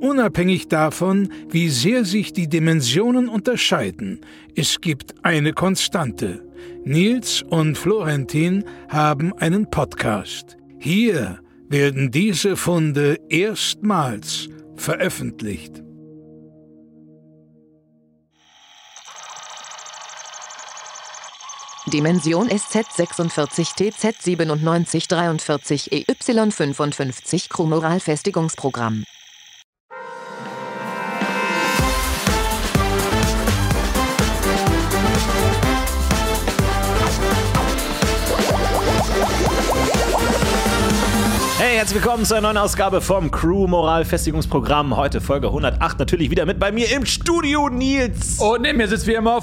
Unabhängig davon, wie sehr sich die Dimensionen unterscheiden, es gibt eine Konstante. Nils und Florentin haben einen Podcast. Hier werden diese Funde erstmals veröffentlicht. Dimension SZ46 TZ9743 EY55 herzlich willkommen zu einer neuen Ausgabe vom Crew Moral Festigungsprogramm. Heute Folge 108. Natürlich wieder mit bei mir im Studio Nils. Und neben mir sitzt wie immer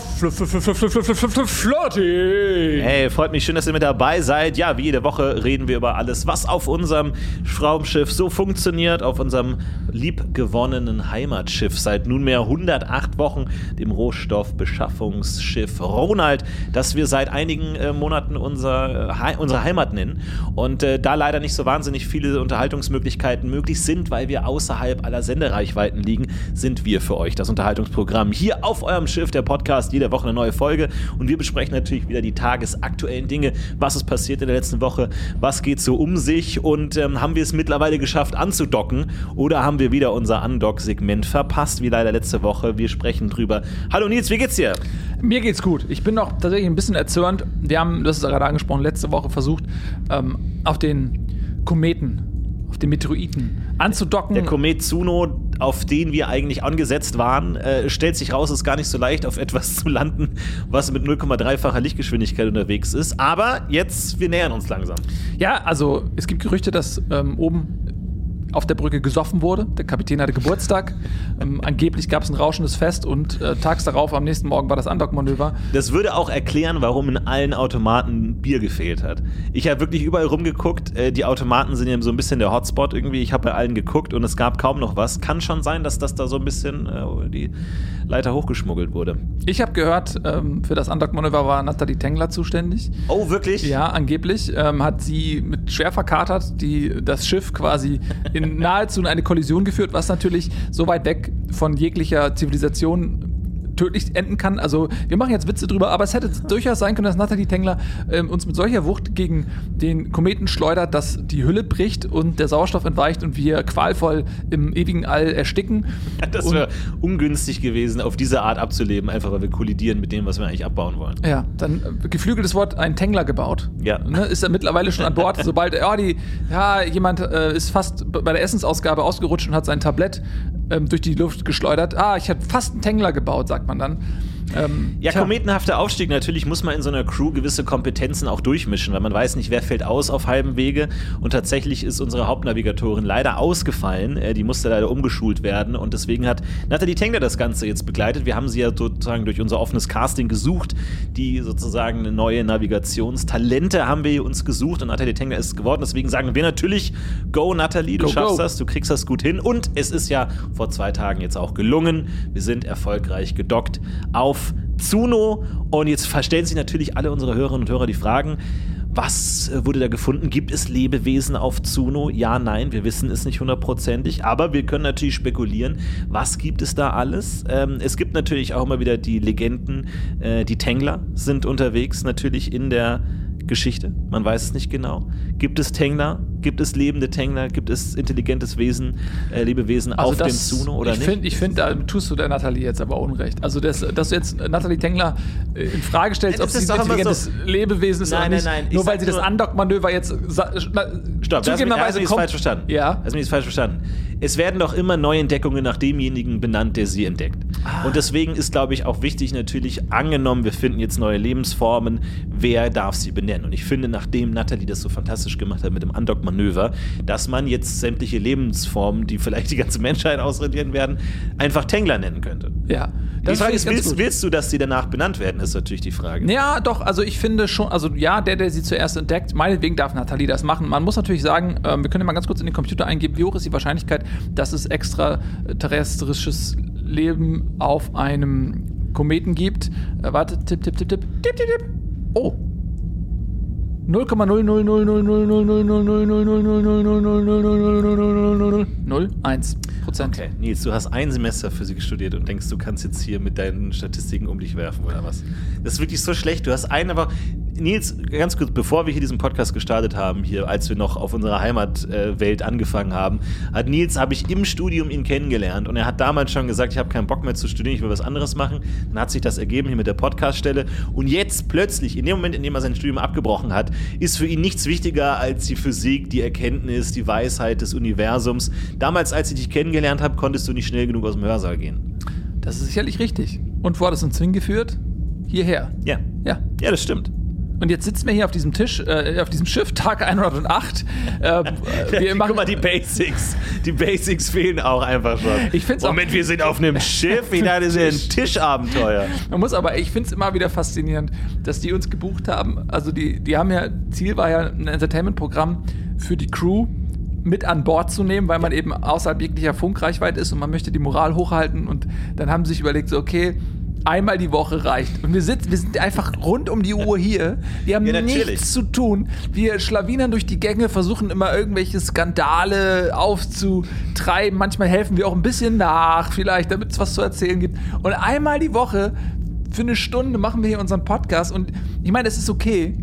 Flotti. Hey, freut mich schön, dass ihr mit dabei seid. Ja, wie jede Woche reden wir über alles, was auf unserem Raumschiff so funktioniert, auf unserem liebgewonnenen Heimatschiff seit nunmehr 108 Wochen, dem Rohstoffbeschaffungsschiff Ronald, das wir seit einigen äh, Monaten unser, äh, unsere Heimat nennen. Und äh, da leider nicht so wahnsinnig viele Unterhaltungsmöglichkeiten möglich sind, weil wir außerhalb aller Sendereichweiten liegen, sind wir für euch das Unterhaltungsprogramm. Hier auf eurem Schiff, der Podcast, jede Woche eine neue Folge. Und wir besprechen natürlich wieder die tagesaktuellen Dinge. Was ist passiert in der letzten Woche? Was geht so um sich? Und ähm, haben wir es mittlerweile geschafft anzudocken? Oder haben wir wieder unser Undock-Segment verpasst, wie leider letzte Woche? Wir sprechen drüber. Hallo Nils, wie geht's dir? Mir geht's gut. Ich bin noch tatsächlich ein bisschen erzürnt. Wir haben, das ist gerade angesprochen, letzte Woche versucht, ähm, auf den Kometen, auf den Meteoriten anzudocken. Der Komet Zuno, auf den wir eigentlich angesetzt waren, äh, stellt sich raus, ist gar nicht so leicht, auf etwas zu landen, was mit 0,3-facher Lichtgeschwindigkeit unterwegs ist. Aber jetzt, wir nähern uns langsam. Ja, also es gibt Gerüchte, dass ähm, oben auf der Brücke gesoffen wurde. Der Kapitän hatte Geburtstag. Ähm, angeblich gab es ein rauschendes Fest und äh, tags darauf, am nächsten Morgen, war das Undock-Manöver. Das würde auch erklären, warum in allen Automaten Bier gefehlt hat. Ich habe wirklich überall rumgeguckt. Äh, die Automaten sind ja so ein bisschen der Hotspot irgendwie. Ich habe bei allen geguckt und es gab kaum noch was. Kann schon sein, dass das da so ein bisschen äh, die Leiter hochgeschmuggelt wurde. Ich habe gehört, ähm, für das Undock-Manöver war Nathalie Tengler zuständig. Oh, wirklich? Ja, angeblich ähm, hat sie mit schwer verkatert die, das Schiff quasi in nahezu eine Kollision geführt, was natürlich so weit weg von jeglicher Zivilisation tödlich enden kann. Also wir machen jetzt Witze drüber, aber es hätte durchaus sein können, dass Nathalie Tengler ähm, uns mit solcher Wucht gegen den Kometen schleudert, dass die Hülle bricht und der Sauerstoff entweicht und wir qualvoll im ewigen All ersticken. das wäre ungünstig gewesen, auf diese Art abzuleben, einfach weil wir kollidieren mit dem, was wir eigentlich abbauen wollen. Ja, dann äh, geflügeltes Wort, ein Tengler gebaut. Ja. Ne, ist er mittlerweile schon an Bord, sobald ja, die, ja, jemand äh, ist fast bei der Essensausgabe ausgerutscht und hat sein Tablett ähm, durch die Luft geschleudert. Ah, ich habe fast einen Tengler gebaut, sagt man dann. Ähm, ja, tja. kometenhafter Aufstieg. Natürlich muss man in so einer Crew gewisse Kompetenzen auch durchmischen, weil man weiß nicht, wer fällt aus auf halbem Wege. Und tatsächlich ist unsere Hauptnavigatorin leider ausgefallen. Äh, die musste leider umgeschult werden. Und deswegen hat Nathalie Tengler das Ganze jetzt begleitet. Wir haben sie ja sozusagen durch unser offenes Casting gesucht. Die sozusagen neue Navigationstalente haben wir uns gesucht. Und Nathalie Tengler ist es geworden. Deswegen sagen wir natürlich, go Nathalie, du go, schaffst go. das, du kriegst das gut hin. Und es ist ja vor zwei Tagen jetzt auch gelungen. Wir sind erfolgreich gedockt auf Zuno. Und jetzt verstellen sich natürlich alle unsere Hörerinnen und Hörer die Fragen, was äh, wurde da gefunden? Gibt es Lebewesen auf Zuno? Ja, nein, wir wissen es nicht hundertprozentig, aber wir können natürlich spekulieren, was gibt es da alles? Ähm, es gibt natürlich auch immer wieder die Legenden, äh, die Tengler sind unterwegs natürlich in der Geschichte, man weiß es nicht genau. Gibt es Tengler? Gibt es lebende Tengler? Gibt es intelligentes Wesen, äh, Lebewesen also auf das, dem Zuno oder ich nicht? Find, ich finde, da tust du der Nathalie jetzt aber unrecht. Also, das, dass du jetzt Nathalie Tengler äh, in Frage stellst, ob sie ein intelligentes so. Lebewesen ist nein, oder nicht, nein, nein. nur weil sie das Undock-Manöver jetzt Stopp, zugegebenerweise kommt. falsch verstanden. Ja. Du mich falsch verstanden. Es werden doch immer Neuentdeckungen nach demjenigen benannt, der sie entdeckt. Ah. Und deswegen ist, glaube ich, auch wichtig natürlich, angenommen, wir finden jetzt neue Lebensformen, wer darf sie benennen? Und ich finde, nachdem Nathalie das so fantastisch gemacht hat mit dem Undock-Manöver, Manöver, dass man jetzt sämtliche Lebensformen, die vielleicht die ganze Menschheit ausradieren werden, einfach Tengler nennen könnte. Ja. Die Frage ist, willst, willst du, dass die danach benannt werden, ist natürlich die Frage. Ja, doch, also ich finde schon, also ja, der, der sie zuerst entdeckt, meinetwegen darf Nathalie das machen. Man muss natürlich sagen, ähm, wir können ja mal ganz kurz in den Computer eingeben, wie hoch ist die Wahrscheinlichkeit, dass es extraterrestrisches Leben auf einem Kometen gibt. Äh, warte, tipp, tipp, tipp, tipp, tipp, tipp, tipp. Oh. 0,00000000000000001 Prozent. Okay, Nils, du hast ein Semester Physik studiert und denkst, du kannst jetzt hier mit deinen Statistiken um dich werfen oder was? Das ist wirklich so schlecht. Du hast eine Woche. Nils, ganz kurz, bevor wir hier diesen Podcast gestartet haben, hier, als wir noch auf unserer Heimatwelt angefangen haben, hat Nils, habe ich im Studium ihn kennengelernt und er hat damals schon gesagt, ich habe keinen Bock mehr zu studieren, ich will was anderes machen. Dann hat sich das ergeben hier mit der Podcaststelle und jetzt plötzlich, in dem Moment, in dem er sein Studium abgebrochen hat, ist für ihn nichts wichtiger als die Physik, die Erkenntnis, die Weisheit des Universums. Damals, als ich dich kennengelernt habe, konntest du nicht schnell genug aus dem Hörsaal gehen. Das ist sicherlich richtig. Und wo hat es uns hingeführt? Hierher. Ja, Ja. ja, das stimmt. Und jetzt sitzen wir hier auf diesem Tisch, äh, auf diesem Schiff, Tag 108. Äh, wir machen, Guck mal, die Basics. Die Basics fehlen auch einfach schon. Ich find's auch- Moment, wir sind auf einem Schiff. Ich dachte, das ist ein Tischabenteuer. Man muss aber, ich finde es immer wieder faszinierend, dass die uns gebucht haben. Also die, die haben ja, Ziel war ja ein Entertainment-Programm für die Crew mit an Bord zu nehmen, weil man eben außerhalb jeglicher Funkreichweite ist und man möchte die Moral hochhalten. Und dann haben sie sich überlegt, so okay, einmal die Woche reicht. Und wir, sitzen, wir sind einfach rund um die Uhr hier. Wir haben Ja, nichts zu tun. Wir schlawinern durch die Gänge, versuchen immer irgendwelche Skandale aufzutreiben. Manchmal helfen wir auch ein bisschen nach, vielleicht, damit es was zu erzählen gibt. Und einmal die Woche für eine Stunde machen wir hier unseren Podcast. Und ich meine, es ist okay.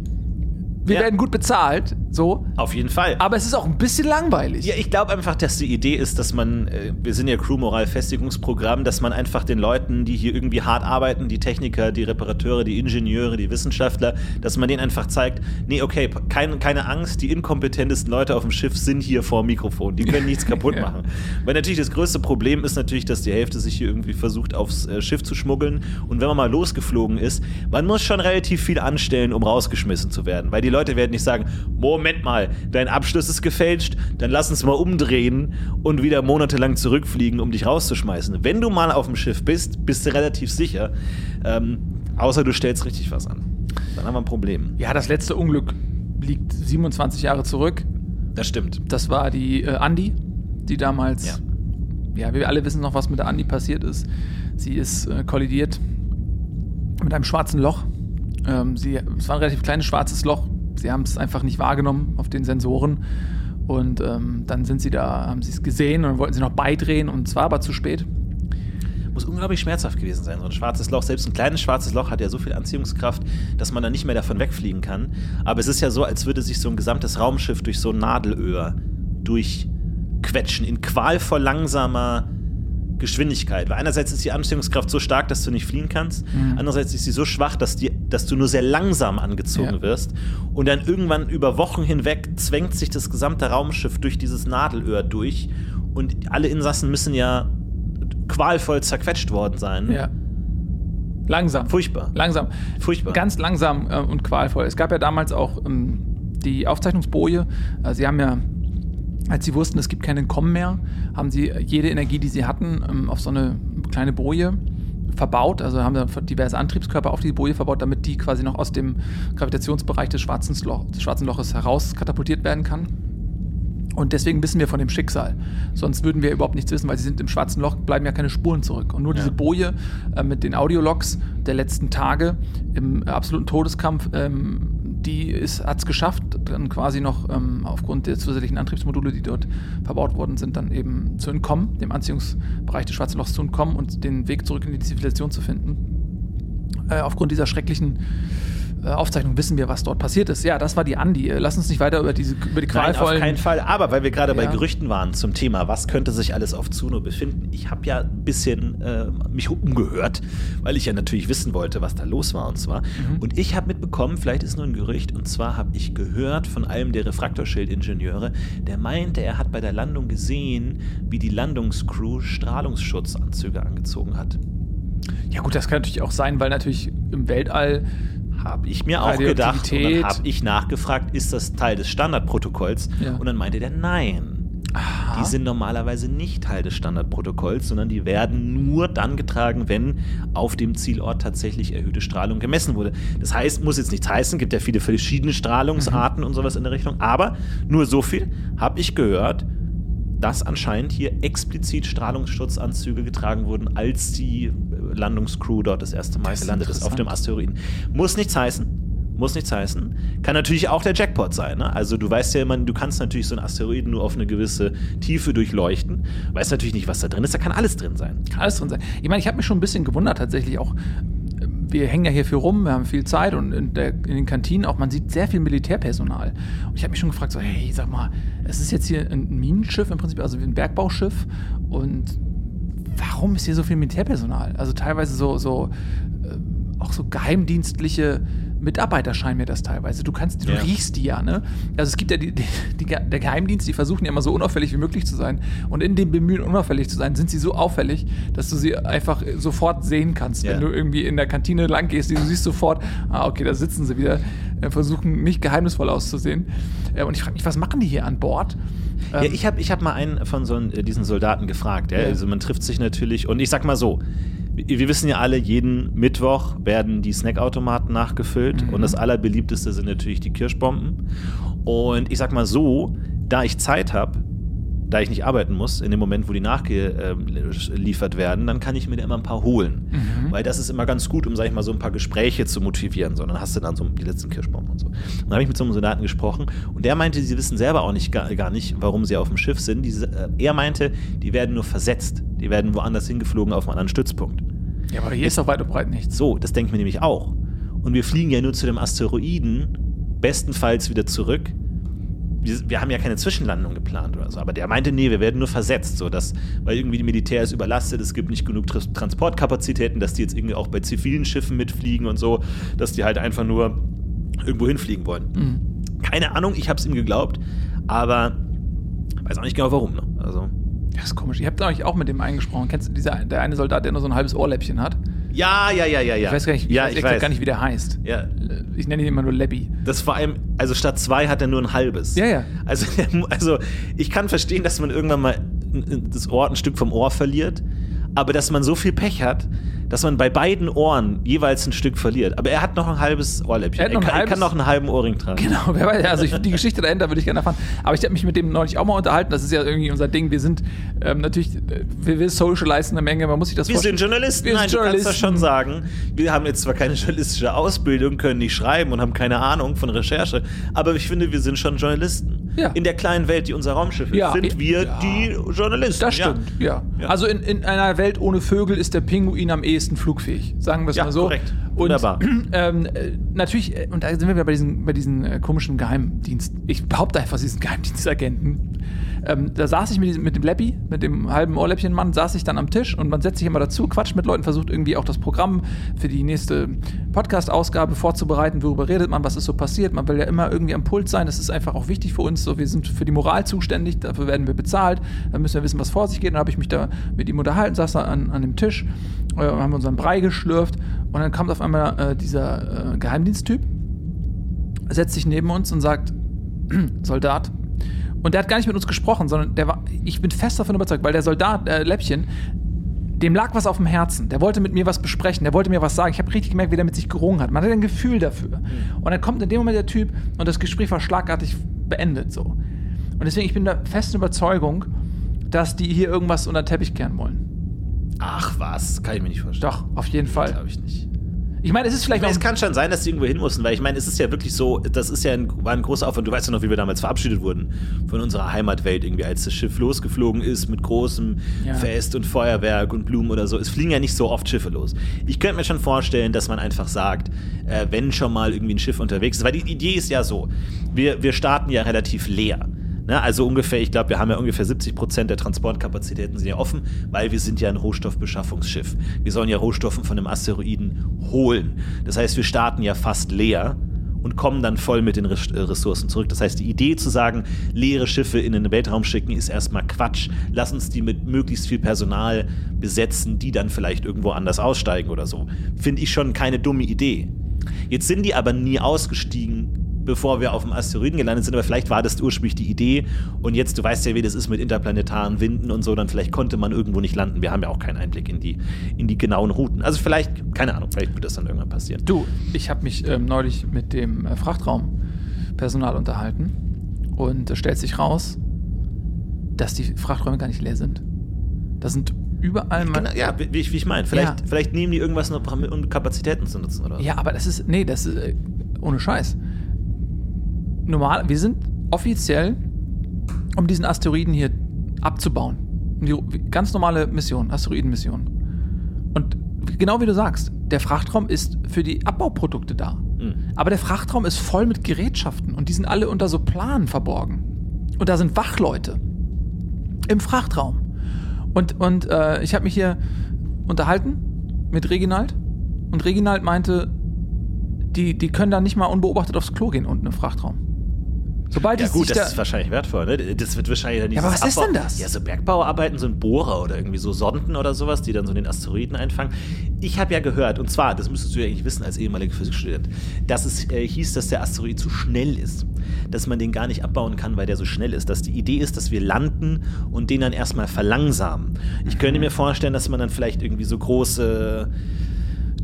Wir Ja. werden gut bezahlt, so. Auf jeden Fall. Aber es ist auch ein bisschen langweilig. Ja, ich glaube einfach, dass die Idee ist, dass man, äh, wir sind ja Crew-Moral-Festigungsprogramm, dass man einfach den Leuten, die hier irgendwie hart arbeiten, die Techniker, die Reparateure, die Ingenieure, die Wissenschaftler, dass man denen einfach zeigt, nee, okay, kein, keine Angst, die inkompetentesten Leute auf dem Schiff sind hier vor dem Mikrofon, die können nichts kaputt Ja. machen. Weil natürlich das größte Problem ist natürlich, dass die Hälfte sich hier irgendwie versucht, aufs äh, Schiff zu schmuggeln und wenn man mal losgeflogen ist, man muss schon relativ viel anstellen, um rausgeschmissen zu werden, weil die Leute werden nicht sagen, Moment mal, dein Abschluss ist gefälscht, dann lass uns mal umdrehen und wieder monatelang zurückfliegen, um dich rauszuschmeißen. Wenn du mal auf dem Schiff bist, bist du relativ sicher, ähm, außer du stellst richtig was an. Dann haben wir ein Problem. Ja, das letzte Unglück liegt 27 Jahre zurück. Das stimmt. Das war die äh, Andi, die damals, Ja. ja. wir alle wissen noch, was mit der Andi passiert ist. Sie ist äh, kollidiert mit einem schwarzen Loch. Ähm, sie, es war ein relativ kleines schwarzes Loch. Sie haben es einfach nicht wahrgenommen auf den Sensoren. Und ähm, dann sind sie da, haben sie es gesehen und wollten sie noch beidrehen und es war aber zu spät. Muss unglaublich schmerzhaft gewesen sein. So ein schwarzes Loch, selbst ein kleines schwarzes Loch hat ja so viel Anziehungskraft, dass man dann nicht mehr davon wegfliegen kann. Aber es ist ja so, als würde sich so ein gesamtes Raumschiff durch so ein Nadelöhr durchquetschen in qualvoll langsamer Geschwindigkeit. Weil einerseits ist die Anziehungskraft so stark, dass du nicht fliehen kannst. Andererseits ist sie so schwach, dass, die, dass du nur sehr langsam angezogen Ja. wirst. Und dann irgendwann über Wochen hinweg zwängt sich das gesamte Raumschiff durch dieses Nadelöhr durch. Und alle Insassen müssen ja qualvoll zerquetscht worden sein. Ja. Langsam. Furchtbar. Langsam. Furchtbar. Ganz langsam äh, und qualvoll. Es gab ja damals auch ähm, die Aufzeichnungsboje. Äh, sie haben ja, als sie wussten, es gibt keinen Kommen mehr, haben sie jede Energie, die sie hatten, ähm, auf so eine kleine Boje verbaut. Also haben da diverse Antriebskörper auf die Boje verbaut, damit die quasi noch aus dem Gravitationsbereich des schwarzen, Loch, des schwarzen Loches heraus katapultiert werden kann. Und deswegen wissen wir von dem Schicksal. Sonst würden wir überhaupt nichts wissen, weil sie sind im schwarzen Loch, bleiben ja keine Spuren zurück. Und nur Ja. diese Boje äh, mit den Audiologs der letzten Tage im absoluten Todeskampf, ähm, die hat es geschafft, dann quasi noch ähm, aufgrund der zusätzlichen Antriebsmodule, die dort verbaut worden sind, dann eben zu entkommen, dem Anziehungsbereich des schwarzen Lochs zu entkommen und den Weg zurück in die Zivilisation zu finden. Äh, aufgrund dieser schrecklichen Aufzeichnung wissen wir, was dort passiert ist. Ja, das war die Andi. Äh, Lass uns nicht weiter über, diese, über die Nein, auf qualvollen... keinen Fall. Aber weil wir gerade bei Ja. Gerüchten waren zum Thema, was könnte sich alles auf Zuno befinden, ich habe ja ein bisschen äh, mich umgehört, weil ich ja natürlich wissen wollte, was da los war und zwar. Mhm. Und ich habe mitbekommen, vielleicht ist nur ein Gerücht, und zwar habe ich gehört von einem der Refraktorschildingenieure, der meinte, er hat bei der Landung gesehen, wie die Landungscrew Strahlungsschutzanzüge angezogen hat. Ja gut, das kann natürlich auch sein, weil natürlich im Weltall Habe ich mir auch gedacht. Und dann habe ich nachgefragt, ist das Teil des Standardprotokolls? Ja. Und dann meinte der, nein. Die sind normalerweise nicht Teil des Standardprotokolls, sondern die werden nur dann getragen, wenn auf dem Zielort tatsächlich erhöhte Strahlung gemessen wurde. Das heißt, muss jetzt nichts heißen, gibt ja viele verschiedene Strahlungsarten und sowas in der Richtung, aber nur so viel habe ich gehört, dass anscheinend hier explizit Strahlungsschutzanzüge getragen wurden, als die äh, Landungscrew dort das erste Mal Das gelandet ist auf dem. Asteroiden. Muss nichts heißen. Muss nichts heißen. Kann natürlich auch der Jackpot sein. Ne? Also du weißt ja immer, du kannst natürlich so einen Asteroiden nur auf eine gewisse Tiefe durchleuchten. Weißt natürlich nicht, was da drin ist. Da kann alles drin sein. Kann alles drin sein. Ich meine, ich habe mich schon ein bisschen gewundert tatsächlich auch. äh, Wir hängen ja hier viel rum, wir haben viel Zeit und in, der, in den Kantinen auch, man sieht sehr viel Militärpersonal. Und ich habe mich schon gefragt, so, hey, sag mal, es ist jetzt hier ein Minenschiff im Prinzip, also wie ein Bergbauschiff und warum ist hier so viel Militärpersonal? Also teilweise so, so äh, auch so geheimdienstliche Mitarbeiter scheinen mir das teilweise. Du kannst, du Ja. riechst die ja, ne? Also es gibt ja die, die, die, der Geheimdienst, die versuchen ja immer so unauffällig wie möglich zu sein. Und in dem Bemühen, unauffällig zu sein, sind sie so auffällig, dass du sie einfach sofort sehen kannst. Ja. Wenn du irgendwie in der Kantine lang gehst, du siehst sofort, ah, okay, da sitzen sie wieder, äh, versuchen nicht geheimnisvoll auszusehen. Äh, und ich frage mich, was machen die hier an Bord? Ja, Ähm, ich habe ich hab mal einen von so äh, diesen Soldaten gefragt. Ja. Also man trifft sich natürlich und ich sag mal so, wir wissen ja alle, jeden Mittwoch werden die Snackautomaten nachgefüllt Mhm. und das allerbeliebteste sind natürlich die Kirschbomben. Und ich sag mal so, da ich Zeit habe, da ich nicht arbeiten muss, in dem Moment, wo die nachgeliefert werden, dann kann ich mir da immer ein paar holen. Mhm. Weil das ist immer ganz gut, um, sag ich mal, so ein paar Gespräche zu motivieren. So, dann hast du dann so die letzten Kirschbomben und so. Und dann habe ich mit so einem Soldaten gesprochen und der meinte, sie wissen selber auch nicht gar, nicht, warum sie auf dem Schiff sind. Diese, äh, er meinte, die werden nur versetzt. Die werden woanders hingeflogen auf einen anderen Stützpunkt. ja, aber hier ist doch weit und breit nichts. So, das denke ich mir nämlich auch. Und wir fliegen ja nur zu dem Asteroiden, bestenfalls wieder zurück. Wir, wir haben ja keine Zwischenlandung geplant oder so. Aber der meinte, nee, wir werden nur versetzt, so dass, weil irgendwie die Militär ist überlastet, es gibt nicht genug Transportkapazitäten, dass die jetzt irgendwie auch bei zivilen Schiffen mitfliegen und so, dass die halt einfach nur irgendwo hinfliegen wollen. Mhm. Keine Ahnung, ich habe es ihm geglaubt, aber weiß auch nicht genau warum. Ne? Also Das ist komisch. Ich habe da auch mit dem eingesprochen. Kennst du dieser, der eine Soldat, der nur so ein halbes Ohrläppchen hat? Ja, ja, ja, ja, ja. Ich weiß gar nicht, ich ja, weiß ich weiß. gar nicht, wie der heißt. Ja, Ich nenne ihn immer nur Lebby. Das vor allem, also statt zwei hat er nur ein halbes. Ja, ja. Also, also ich kann verstehen, dass man irgendwann mal das Ohr, ein Stück vom Ohr verliert, aber dass man so viel Pech hat, dass man bei beiden Ohren jeweils ein Stück verliert. Aber er hat noch ein halbes Ohrläppchen. Er ein kann, halbes- kann noch einen halben Ohrring tragen. Genau, wer weiß, also ich, die Geschichte dahinter würde ich gerne erfahren. Aber ich habe mich mit dem neulich auch mal unterhalten. Das ist ja irgendwie unser Ding. Wir sind ähm, natürlich, äh, wir, wir socialisen eine Menge. Man muss sich das Wir sind vorstellen. Journalisten. Wir Nein, sind du kannst das Journalisten. schon sagen. Wir haben jetzt zwar keine journalistische Ausbildung, können nicht schreiben und haben keine Ahnung von Recherche, aber ich finde, wir sind schon Journalisten. Ja. In der kleinen Welt, die unser Raumschiff ist, Ja. sind wir Ja. die Journalisten. Das stimmt, ja. Ja. Also in, in einer Welt ohne Vögel ist der Pinguin am ehesten flugfähig. Sagen wir es Ja, mal so. korrekt. Und, Wunderbar. Ähm, äh, natürlich, äh, und da sind wir wieder bei diesen, bei diesen äh, komischen Geheimdienst. Ich behaupte einfach, sie sind Geheimdienstagenten. Ähm, da saß ich mit, diesem, mit dem Leppi, mit dem halben Ohrläppchenmann, saß ich dann am Tisch und man setzt sich immer dazu, quatscht mit Leuten, versucht irgendwie auch das Programm für die nächste Podcast-Ausgabe vorzubereiten. Worüber redet man, was ist so passiert? Man will ja immer irgendwie am Puls sein. Das ist einfach auch wichtig für uns. So, wir sind für die Moral zuständig, dafür werden wir bezahlt. Dann müssen wir wissen, was vor sich geht. Dann habe ich mich da mit ihm unterhalten, saß da an, an dem Tisch, äh, haben unseren Brei geschlürft und dann kommt auf einmal äh, dieser äh, Geheimdiensttyp, setzt sich neben uns und sagt, Soldat. Und der hat gar nicht mit uns gesprochen, sondern der war, ich bin fest davon überzeugt, weil der Soldat, äh, Läppchen, dem lag was auf dem Herzen. Der wollte mit mir was besprechen, der wollte mir was sagen. Ich habe richtig gemerkt, wie der mit sich gerungen hat. Man hat ein Gefühl dafür. Und dann kommt in dem Moment der Typ und das Gespräch war schlagartig beendet so. Und deswegen, ich bin der festen Überzeugung, dass die hier irgendwas unter den Teppich kehren wollen. Ach was, kann ich mir nicht vorstellen. Doch, auf jeden Fall. Glaube ich nicht. Ich meine, es ist Ich vielleicht meine, auch es kann schon sein, dass die irgendwo hin mussten, weil ich meine, es ist ja wirklich so, das ist ja ein, war ein großer Aufwand. Du weißt ja noch, wie wir damals verabschiedet wurden von unserer Heimatwelt irgendwie, als das Schiff losgeflogen ist mit großem Ja. Fest und Feuerwerk und Blumen oder so. Es fliegen ja nicht so oft Schiffe los. Ich könnte mir schon vorstellen, dass man einfach sagt, äh, wenn schon mal irgendwie ein Schiff unterwegs ist, weil die Idee ist ja so, wir, wir starten ja relativ leer. Ne, also ungefähr, ich glaube, wir haben ja ungefähr 70 Prozent der Transportkapazitäten sind ja offen, weil wir sind ja ein Rohstoffbeschaffungsschiff. Wir sollen ja Rohstoffe von einem Asteroiden holen. Das heißt, wir starten ja fast leer und kommen dann voll mit den äh, Ressourcen zurück. Das heißt, die Idee zu sagen, leere Schiffe in den Weltraum schicken, ist erstmal Quatsch. Lass uns die mit möglichst viel Personal besetzen, die dann vielleicht irgendwo anders aussteigen oder so. Finde ich schon keine dumme Idee. Jetzt sind die aber nie ausgestiegen, bevor wir auf dem Asteroiden gelandet sind, aber vielleicht war das ursprünglich die Idee und jetzt, du weißt ja, wie das ist mit interplanetaren Winden und so, dann vielleicht konnte man irgendwo nicht landen. Wir haben ja auch keinen Einblick in die, in die genauen Routen. Also vielleicht, keine Ahnung, vielleicht wird das dann irgendwann passieren. Du, ich habe mich ähm, neulich mit dem äh, Frachtraumpersonal unterhalten und es stellt sich raus, dass die Frachträume gar nicht leer sind. Da sind überall genau, ja, wie, wie ich meine. Vielleicht, ja. vielleicht nehmen die irgendwas noch, um Kapazitäten zu nutzen, oder? Ja, aber das ist, nee, das ist, äh, ohne Scheiß. Normal, wir sind offiziell, um diesen Asteroiden hier abzubauen. Die ganz normale Mission, Asteroidenmission. Und genau wie du sagst, der Frachtraum ist für die Abbauprodukte da. Mhm. Aber der Frachtraum ist voll mit Gerätschaften und die sind alle unter so Planen verborgen. Und da sind Wachleute im Frachtraum. Und, und äh, ich habe mich hier unterhalten mit Reginald. Und Reginald meinte, die, die können da nicht mal unbeobachtet aufs Klo gehen unten im Frachtraum. Sobald ja, gut, das da ist wahrscheinlich wertvoll, ne? Das wird wahrscheinlich dann Ja, aber was Abbau ist denn das? Ja, so Bergbauarbeiten, so ein Bohrer oder irgendwie so Sonden oder sowas, die dann so den Asteroiden einfangen. Ich habe ja gehört, und zwar, das müsstest du ja eigentlich wissen als ehemaliger Physikstudent, dass es äh, hieß, dass der Asteroid zu schnell ist. Dass man den gar nicht abbauen kann, weil der so schnell ist. Dass die Idee ist, dass wir landen und den dann erstmal verlangsamen. Ich könnte mir vorstellen, dass man dann vielleicht irgendwie so große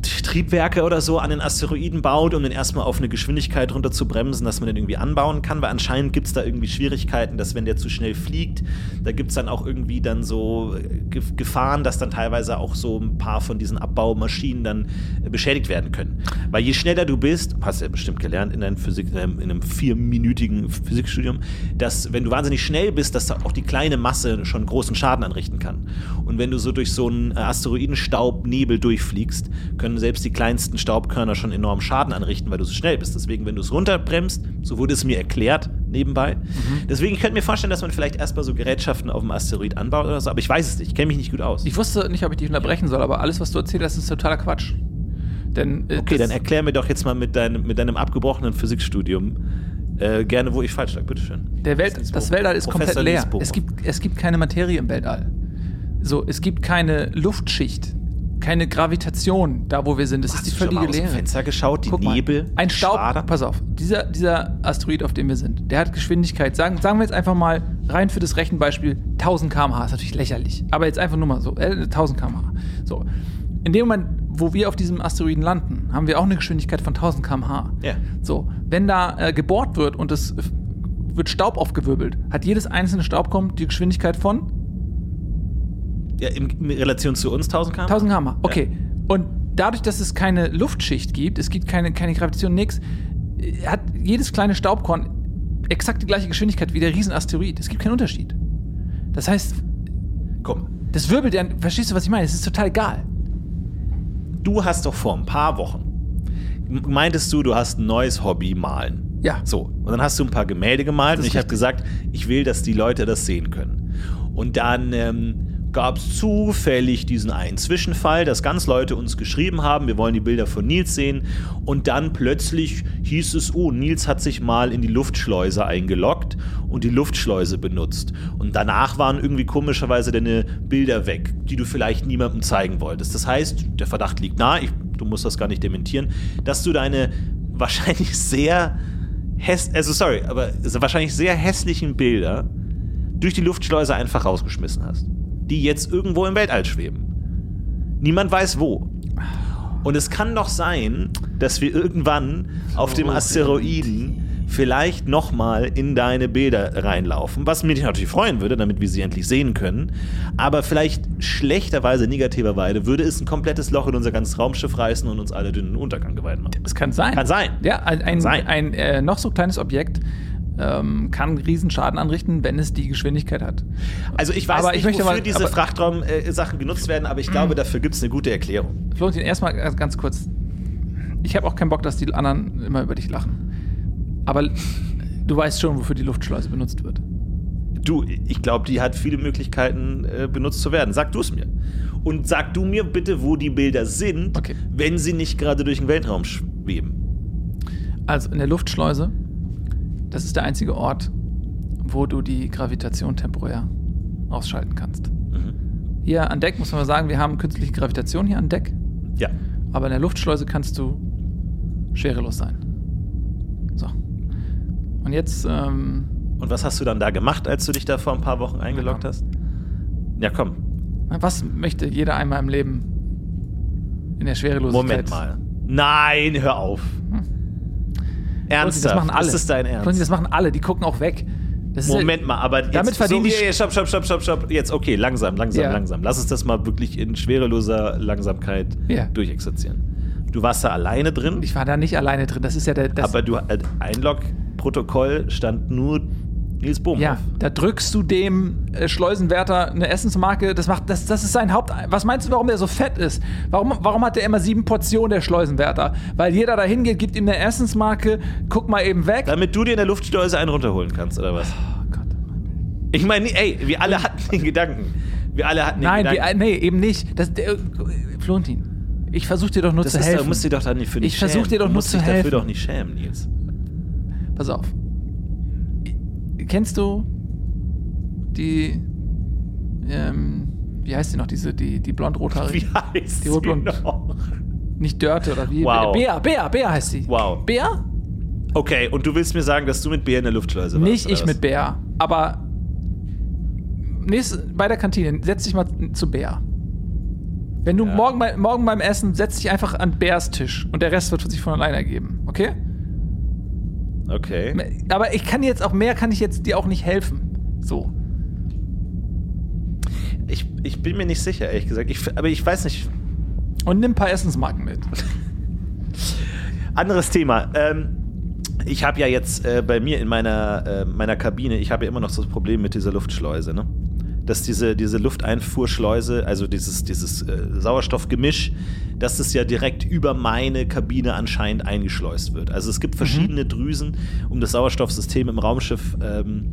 Triebwerke oder so an den Asteroiden baut, um den erstmal auf eine Geschwindigkeit runter zu bremsen, dass man den irgendwie anbauen kann, weil anscheinend gibt es da irgendwie Schwierigkeiten, dass wenn der zu schnell fliegt, da gibt es dann auch irgendwie dann so äh, Gefahren, dass dann teilweise auch so ein paar von diesen Abbaumaschinen dann äh, beschädigt werden können. Weil je schneller du bist, hast du ja bestimmt gelernt in, Physik, in einem vierminütigen Physikstudium, dass wenn du wahnsinnig schnell bist, dass da auch die kleine Masse schon großen Schaden anrichten kann. Und wenn du so durch so einen äh, Asteroidenstaubnebel durchfliegst, können selbst die kleinsten Staubkörner schon enorm Schaden anrichten, weil du so schnell bist. Deswegen, wenn du es runterbremst, so wurde es mir erklärt nebenbei. Mhm. Deswegen, ich könnte mir vorstellen, dass man vielleicht erstmal so Gerätschaften auf dem Asteroid anbaut oder so, aber ich weiß es nicht. Ich kenne mich nicht gut aus. Ich wusste nicht, ob ich dich unterbrechen soll, aber alles, was du erzählt hast, ist totaler Quatsch. Denn, äh, okay, dann erklär mir doch jetzt mal mit, dein, mit deinem abgebrochenen Physikstudium äh, gerne, wo ich falsch lag. Bitteschön. Der Welt, das Weltall ist Professor komplett leer. Es gibt, es gibt keine Materie im Weltall. So, es gibt keine Luftschicht keine Gravitation da, wo wir sind. Das Hast ist die völlige Leere. Fenster geschaut, die Guck Nebel. Mal, ein Staub. Schwader. Pass auf, dieser, dieser Asteroid, auf dem wir sind, der hat Geschwindigkeit. Sagen, sagen wir jetzt einfach mal rein für das Rechenbeispiel 1000 km/h. Ist natürlich lächerlich, aber jetzt einfach nur mal so äh, 1000 km/h. So, in dem Moment, wo wir auf diesem Asteroiden landen, haben wir auch eine Geschwindigkeit von 1000 km/h. Ja. So, wenn da äh, gebohrt wird und es wird Staub aufgewirbelt, hat jedes einzelne Staubkorn die Geschwindigkeit von ja, in, Relation zu uns 1000 km? 1000 km, okay. Ja. Und dadurch, dass es keine Luftschicht gibt, es gibt keine, keine Gravitation, nichts, hat jedes kleine Staubkorn exakt die gleiche Geschwindigkeit wie der Riesenasteroid. Es gibt keinen Unterschied. Das heißt, komm, das wirbelt ja, verstehst du, was ich meine? Es ist total egal. Du hast doch vor ein paar Wochen, meintest du, du hast ein neues Hobby, malen. Ja. So, und dann hast du ein paar Gemälde gemalt und ich habe gesagt, ich will, dass die Leute das sehen können. Und dann ähm, gab es zufällig diesen einen Zwischenfall, dass ganz Leute uns geschrieben haben, wir wollen die Bilder von Nils sehen. Und dann plötzlich hieß es, oh, Nils hat sich mal in die Luftschleuse eingeloggt und die Luftschleuse benutzt. Und danach waren irgendwie komischerweise deine Bilder weg, die du vielleicht niemandem zeigen wolltest. Das heißt, der Verdacht liegt nahe, ich, du musst das gar nicht dementieren, dass du deine wahrscheinlich sehr häss also sorry, aber wahrscheinlich sehr hässlichen Bilder durch die Luftschleuse einfach rausgeschmissen hast die jetzt irgendwo im Weltall schweben. Niemand weiß wo. Und es kann doch sein, dass wir irgendwann auf dem Asteroiden vielleicht nochmal in deine Bilder reinlaufen, was mich natürlich freuen würde, damit wir sie endlich sehen können. Aber vielleicht schlechterweise, negativerweise, würde es ein komplettes Loch in unser ganzes Raumschiff reißen und uns alle den Untergang geweiht machen. Das kann sein. Kann sein. Ja, ein, ein, sein. ein äh, noch so kleines Objekt ähm, kann Riesenschaden anrichten, wenn es die Geschwindigkeit hat. Also ich weiß aber nicht, ich möchte wofür mal, diese Frachtraum-Sachen genutzt werden, aber ich glaube, dafür gibt es eine gute Erklärung. Florentin, erstmal ganz kurz. Ich habe auch keinen Bock, dass die anderen immer über dich lachen. Aber du weißt schon, wofür die Luftschleuse benutzt wird. Du, ich glaube, die hat viele Möglichkeiten, äh, benutzt zu werden. Sag du es mir. Und sag du mir bitte, wo die Bilder sind, okay. wenn sie nicht gerade durch den Weltraum schweben. Also in der Luftschleuse das ist der einzige Ort, wo du die Gravitation temporär ausschalten kannst. Mhm. Hier an Deck muss man sagen, wir haben künstliche Gravitation hier an Deck. Ja. Aber in der Luftschleuse kannst du schwerelos sein. So. Und jetzt, ähm, Und was hast du dann da gemacht, als du dich da vor ein paar Wochen eingeloggt hast? Ja, komm. was möchte jeder einmal im Leben in der Schwerelosigkeit? Moment mal. Nein, hör auf. Ernsthaft? Das machen alle. Ist das dein Ernst? Das machen alle. Die gucken auch weg. Das ist Moment mal, aber jetzt, Damit verdienen so, die- ja, stopp, stopp, stopp, stopp, stopp. Jetzt, okay, langsam, langsam, Ja. langsam. Lass uns das mal wirklich in schwereloser Langsamkeit Ja. durchexerzieren. Du warst da alleine drin, Ich war da nicht alleine drin. Das ist ja der. Das, aber du äh, Einlog-Protokoll stand nur Nils Bohm ja, da drückst du dem äh, Schleusenwärter eine Essensmarke. Das macht, das, das ist sein Haupt. Was meinst du, warum der so fett ist? Warum, warum hat der immer sieben Portionen der Schleusenwärter? Weil jeder da hingeht, gibt ihm eine Essensmarke, guck mal eben weg. Damit du dir in der Luftschleuse einen runterholen kannst, oder was? oh Gott. Ich meine, ey, wir alle hatten den Gedanken. Wir alle hatten den Nein, Gedanken. nee, eben nicht. Das, der, äh, Florentin, ich versuche dir doch nur das zu ist, helfen. da musst du dich doch da nicht für nicht Ich versuch schämen. dir doch Du nur musst zu dich helfen. dafür doch nicht schämen, Nils. Pass auf. Kennst du die, ähm, wie heißt die noch, diese, die, die blond-rothaarige? Wie heißt Die sie Rotblond- noch? Nicht Dörte oder wie? Wow. Bea, Bea, Bea heißt sie. Wow. Bea? Okay, und du willst mir sagen, dass du mit Bär in der Luftschleuse warst? Nicht ich was? mit Bea, aber nächst, bei der Kantine, setz dich mal zu Bär. Wenn du Ja. morgen, bei, morgen beim Essen, setz dich einfach an Bärs Tisch und der Rest wird sich von alleine ergeben, okay? Okay. Aber ich kann jetzt auch mehr, kann ich jetzt dir auch nicht helfen. So. Ich, ich bin mir nicht sicher, ehrlich gesagt. Ich, aber ich weiß nicht. Und nimm ein paar Essensmarken mit. Anderes Thema. Ähm, ich habe ja jetzt äh, bei mir in meiner, äh, meiner Kabine, ich habe ja immer noch das Problem mit dieser Luftschleuse, ne? Dass diese, diese Lufteinfuhrschleuse, also dieses, dieses äh, Sauerstoffgemisch, dass es ja direkt über meine Kabine anscheinend eingeschleust wird. Also es gibt verschiedene Drüsen, um das Sauerstoffsystem im Raumschiff ähm,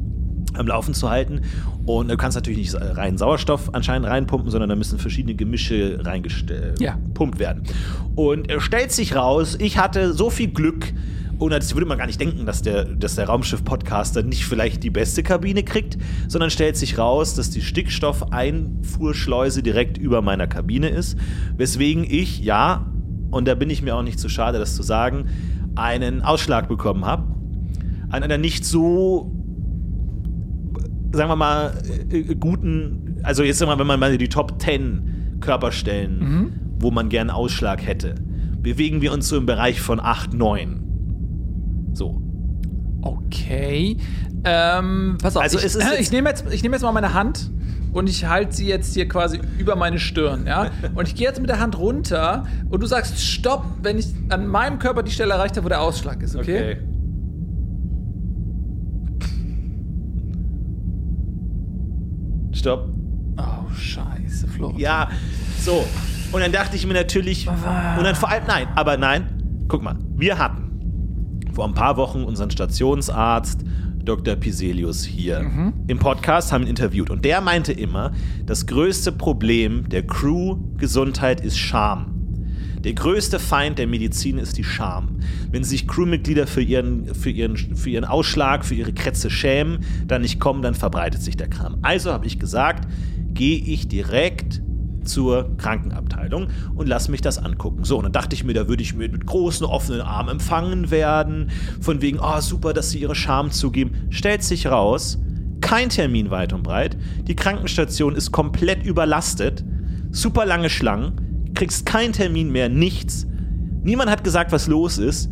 am Laufen zu halten. Und du kannst natürlich nicht rein Sauerstoff anscheinend reinpumpen, sondern da müssen verschiedene Gemische reingepumpt Ja. werden. Und es stellt sich raus, ich hatte so viel Glück, und das würde man gar nicht denken, dass der, dass der Raumschiff-Podcaster nicht vielleicht die beste Kabine kriegt, sondern stellt sich raus, dass die Stickstoffeinfuhrschleuse direkt über meiner Kabine ist, weswegen ich, ja, und da bin ich mir auch nicht zu schade, das zu sagen, einen Ausschlag bekommen habe. An einer nicht so sagen wir mal, äh, guten, also jetzt sagen wir mal, wenn man mal die Top 10 Körperstellen, Mhm. wo man gern Ausschlag hätte, bewegen wir uns so im Bereich von 8, 9. So. Okay. Ähm, pass auf. Also ich, es ist jetzt- ich nehme jetzt, ich nehme jetzt mal meine Hand und ich halte sie jetzt hier quasi über meine Stirn, ja? Und ich gehe jetzt mit der Hand runter und du sagst Stopp, wenn ich an meinem Körper die Stelle erreicht habe, wo der Ausschlag ist, okay? Stopp. Oh, scheiße, Flo. Ja, so. Und dann dachte ich mir natürlich, und dann vor allem, nein, aber nein, guck mal, wir hatten vor ein paar Wochen unseren Stationsarzt Dr. Piselius hier im Podcast, haben ihn interviewt. Und der meinte immer, das größte Problem der Crew-Gesundheit ist Scham. Der größte Feind der Medizin ist die Scham. Wenn sich Crewmitglieder für ihren, für, ihren, für ihren Ausschlag, für ihre Krätze schämen, dann nicht kommen, dann verbreitet sich der Kram. Also habe ich gesagt, gehe ich direkt zur Krankenabteilung und lass mich das angucken. So, und dann dachte ich mir, da würde ich mit, mit großen offenen Armen empfangen werden, von wegen, oh super, dass sie ihre Scham zugeben. Stellt sich raus, kein Termin weit und breit, die Krankenstation ist komplett überlastet, super lange Schlangen, kriegst keinen Termin mehr, nichts. Niemand hat gesagt, was los ist.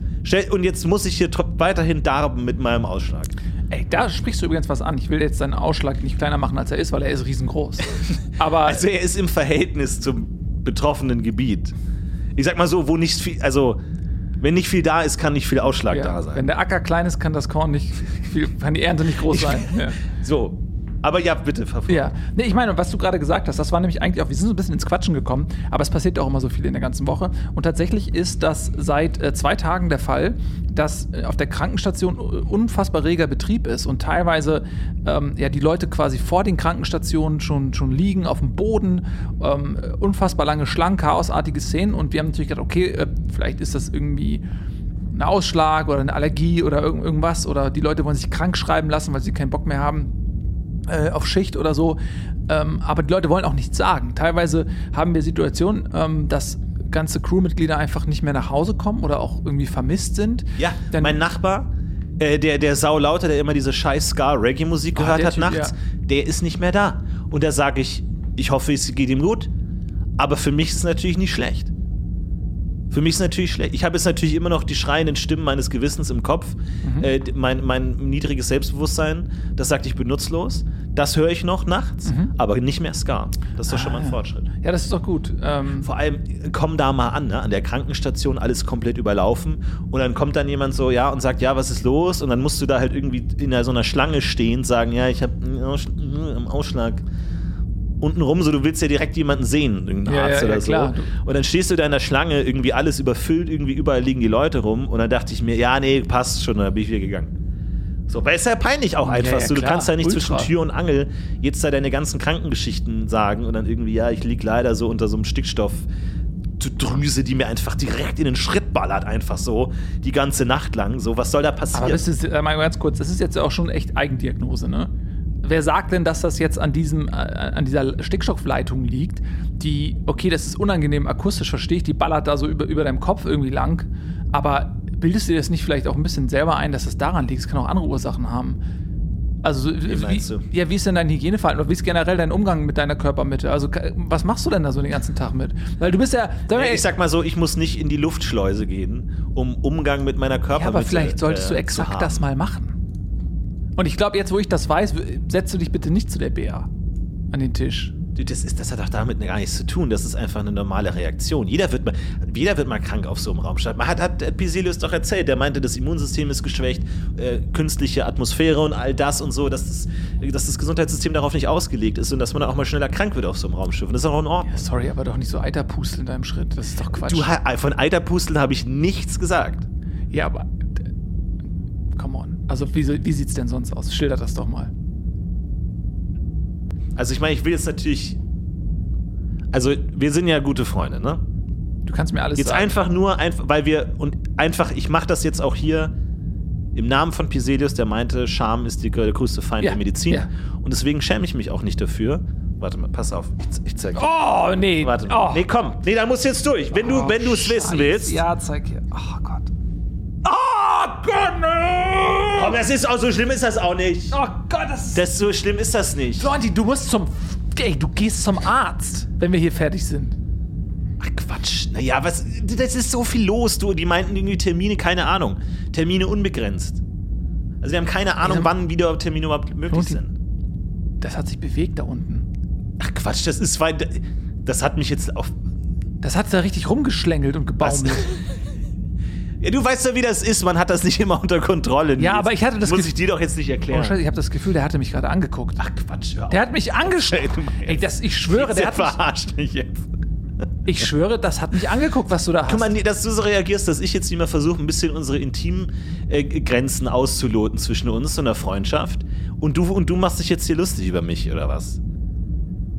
Und jetzt muss ich hier weiterhin darben mit meinem Ausschlag. Ey, da sprichst du übrigens was an. Ich will jetzt seinen Ausschlag nicht kleiner machen, als er ist, weil er ist riesengroß. Aber Also er ist im Verhältnis zum betroffenen Gebiet. Ich sag mal so, wo nicht viel, also wenn nicht viel da ist, kann nicht viel Ausschlag ja, da sein. wenn der Acker klein ist, kann das Korn nicht viel, kann die Ernte nicht groß sein. Ja. So. Aber ja, bitte, verfolge. Ja, nee, ich meine, was du gerade gesagt hast, das war nämlich eigentlich auch, wir sind so ein bisschen ins Quatschen gekommen, aber es passiert auch immer so viel in der ganzen Woche. Und tatsächlich ist das seit äh, zwei Tagen der Fall, dass äh, auf der Krankenstation unfassbar reger Betrieb ist und teilweise ähm, ja die Leute quasi vor den Krankenstationen schon, schon liegen auf dem Boden, ähm, unfassbar lange Schlangen, chaosartige Szenen und wir haben natürlich gedacht, okay, äh, vielleicht ist das irgendwie ein Ausschlag oder eine Allergie oder irgend, irgendwas oder die Leute wollen sich krank schreiben lassen, weil sie keinen Bock mehr haben äh, auf Schicht oder so. Ähm, aber die Leute wollen auch nichts sagen. Teilweise haben wir Situationen, ähm, dass ganze Crewmitglieder einfach nicht mehr nach Hause kommen oder auch irgendwie vermisst sind. Ja, Dann- mein Nachbar, äh, der, der Saulauter, der immer diese scheiß Ska-Reggae-Musik Ah, gehört hat Typ, nachts, der ist nicht mehr da. Und da sage ich, ich hoffe, es geht ihm gut. Aber für mich ist es natürlich nicht schlecht. Für mich ist es natürlich schlecht. Ich habe jetzt natürlich immer noch die schreienden Stimmen meines Gewissens im Kopf. Mhm. Äh, mein, mein niedriges Selbstbewusstsein, das sagt, ich bin nutzlos. Das höre ich noch nachts, aber nicht mehr Ska. Das ist doch schon mal ein Mhm. Ah, ja. Fortschritt. Ja, das ist doch gut. Ähm, Vor allem, äh, komm da mal an, ne? an der Krankenstation, alles komplett überlaufen. Und dann kommt dann jemand so, ja, und sagt, ja, was ist los? Und dann musst du da halt irgendwie in so einer Schlange stehen, sagen, ja, ich habe einen Ausschlag. Untenrum, so du willst ja direkt jemanden sehen, irgendeinen Ja, Arzt ja, oder ja, so. klar. Und dann stehst du da in der Schlange, irgendwie alles überfüllt, irgendwie überall liegen die Leute rum. Und dann dachte ich mir, ja, nee, passt schon, dann bin ich wieder gegangen. So, weil es ist ja peinlich auch einfach. so, du kannst ja nicht ultra. zwischen Tür und Angel jetzt da deine ganzen Krankengeschichten sagen und dann irgendwie, ja, ich lieg leider so unter so einem Stickstoff. Drüse, die mir einfach direkt in den Schritt ballert, einfach so, die ganze Nacht lang. So, was soll da passieren? aber das ist, äh, mal ganz kurz, das ist jetzt auch schon echt Eigendiagnose, ne? Wer sagt denn, dass das jetzt an, diesem, äh, an dieser Stickstoffleitung liegt, die, okay, das ist unangenehm akustisch, verstehe ich, die ballert da so über, über deinem Kopf irgendwie lang, aber bildest du dir das nicht vielleicht auch ein bisschen selber ein, dass es daran liegt? Es kann auch andere Ursachen haben. Also, so- wie, du? ja, wie ist denn dein Hygieneverhalten oder wie ist generell dein Umgang mit deiner Körpermitte? Also, was machst du denn da so den ganzen Tag mit? Weil du bist ja, mal, ich sag mal so, ich muss nicht in die Luftschleuse gehen, um Umgang mit meiner Körper Ja, aber vielleicht solltest äh, du zu exakt das mal machen. Und ich glaube, jetzt, wo ich das weiß, setzt du dich bitte nicht zu der Bea an den Tisch. Das, ist, das hat doch damit gar nichts zu tun. Das ist einfach eine normale Reaktion. Jeder wird mal, jeder wird mal krank auf so einem Raumstab. Man hat, hat hat Piselius doch erzählt. Der meinte, das Immunsystem ist geschwächt, äh, künstliche Atmosphäre und all das und so, dass das, dass das Gesundheitssystem darauf nicht ausgelegt ist und dass man auch mal schneller krank wird auf so einem Raumschiff. Und das ist auch in Ordnung. Ja, sorry, aber doch nicht so Eiterpusteln in deinem Schritt. Das ist doch Quatsch. Du, ha- von Eiterpusteln habe ich nichts gesagt. ja, aber. Also, wie, wie sieht's denn sonst aus? Schilder das doch mal. Also ich meine, ich will jetzt natürlich. Also wir sind ja gute Freunde, ne? Du kannst mir alles Jetzt sagen. einfach nur, weil wir und einfach, ich mache das jetzt auch hier im Namen von Piselius, der meinte, Scham ist die, der größte Feind Ja, der Medizin. ja. Und deswegen schäme ich mich auch nicht dafür. Warte mal, pass auf, ich, ich zeig dir. Oh, nee. Warte mal. Oh. Nee, komm. Nee, da musst du jetzt durch. Wenn du, Oh, wenn du es wissen willst. Ja, zeig hier. Oh Gott. Oh Gott, nee. Komm, das ist auch so schlimm ist das auch nicht. Oh Gott, das ist. Das so schlimm ist das nicht. Florenti, du musst zum. Ey, du gehst zum Arzt, wenn wir hier fertig sind. Ach Quatsch. Naja, was. Das ist so viel los, du. Die meinten irgendwie Termine, keine Ahnung. Termine unbegrenzt. Also wir haben keine Ahnung, Ja. wann wieder Termine überhaupt möglich sind. Das hat sich bewegt da unten. Ach Quatsch, das ist weit. Das hat mich jetzt auf. Das hat da richtig rumgeschlängelt und gebaumelt. Ja, du weißt ja, wie das ist. Man hat das nicht immer unter Kontrolle. Ja, aber ich hatte das Muss ich dir doch jetzt nicht Oh, erklären. Scheiße, ich habe das Gefühl, der hatte mich gerade angeguckt. Ach Quatsch, hör auf. Der hat mich angeschaut. Ey, das, ich schwöre, der der hat mich, verarscht mich jetzt. ich schwöre, das hat mich angeguckt, was du da hast. Guck mal, dass du so reagierst, dass ich jetzt nicht mehr versuche, ein bisschen unsere intimen äh, Grenzen auszuloten zwischen uns und der Freundschaft. Und du, und du machst dich jetzt hier lustig über mich, oder was?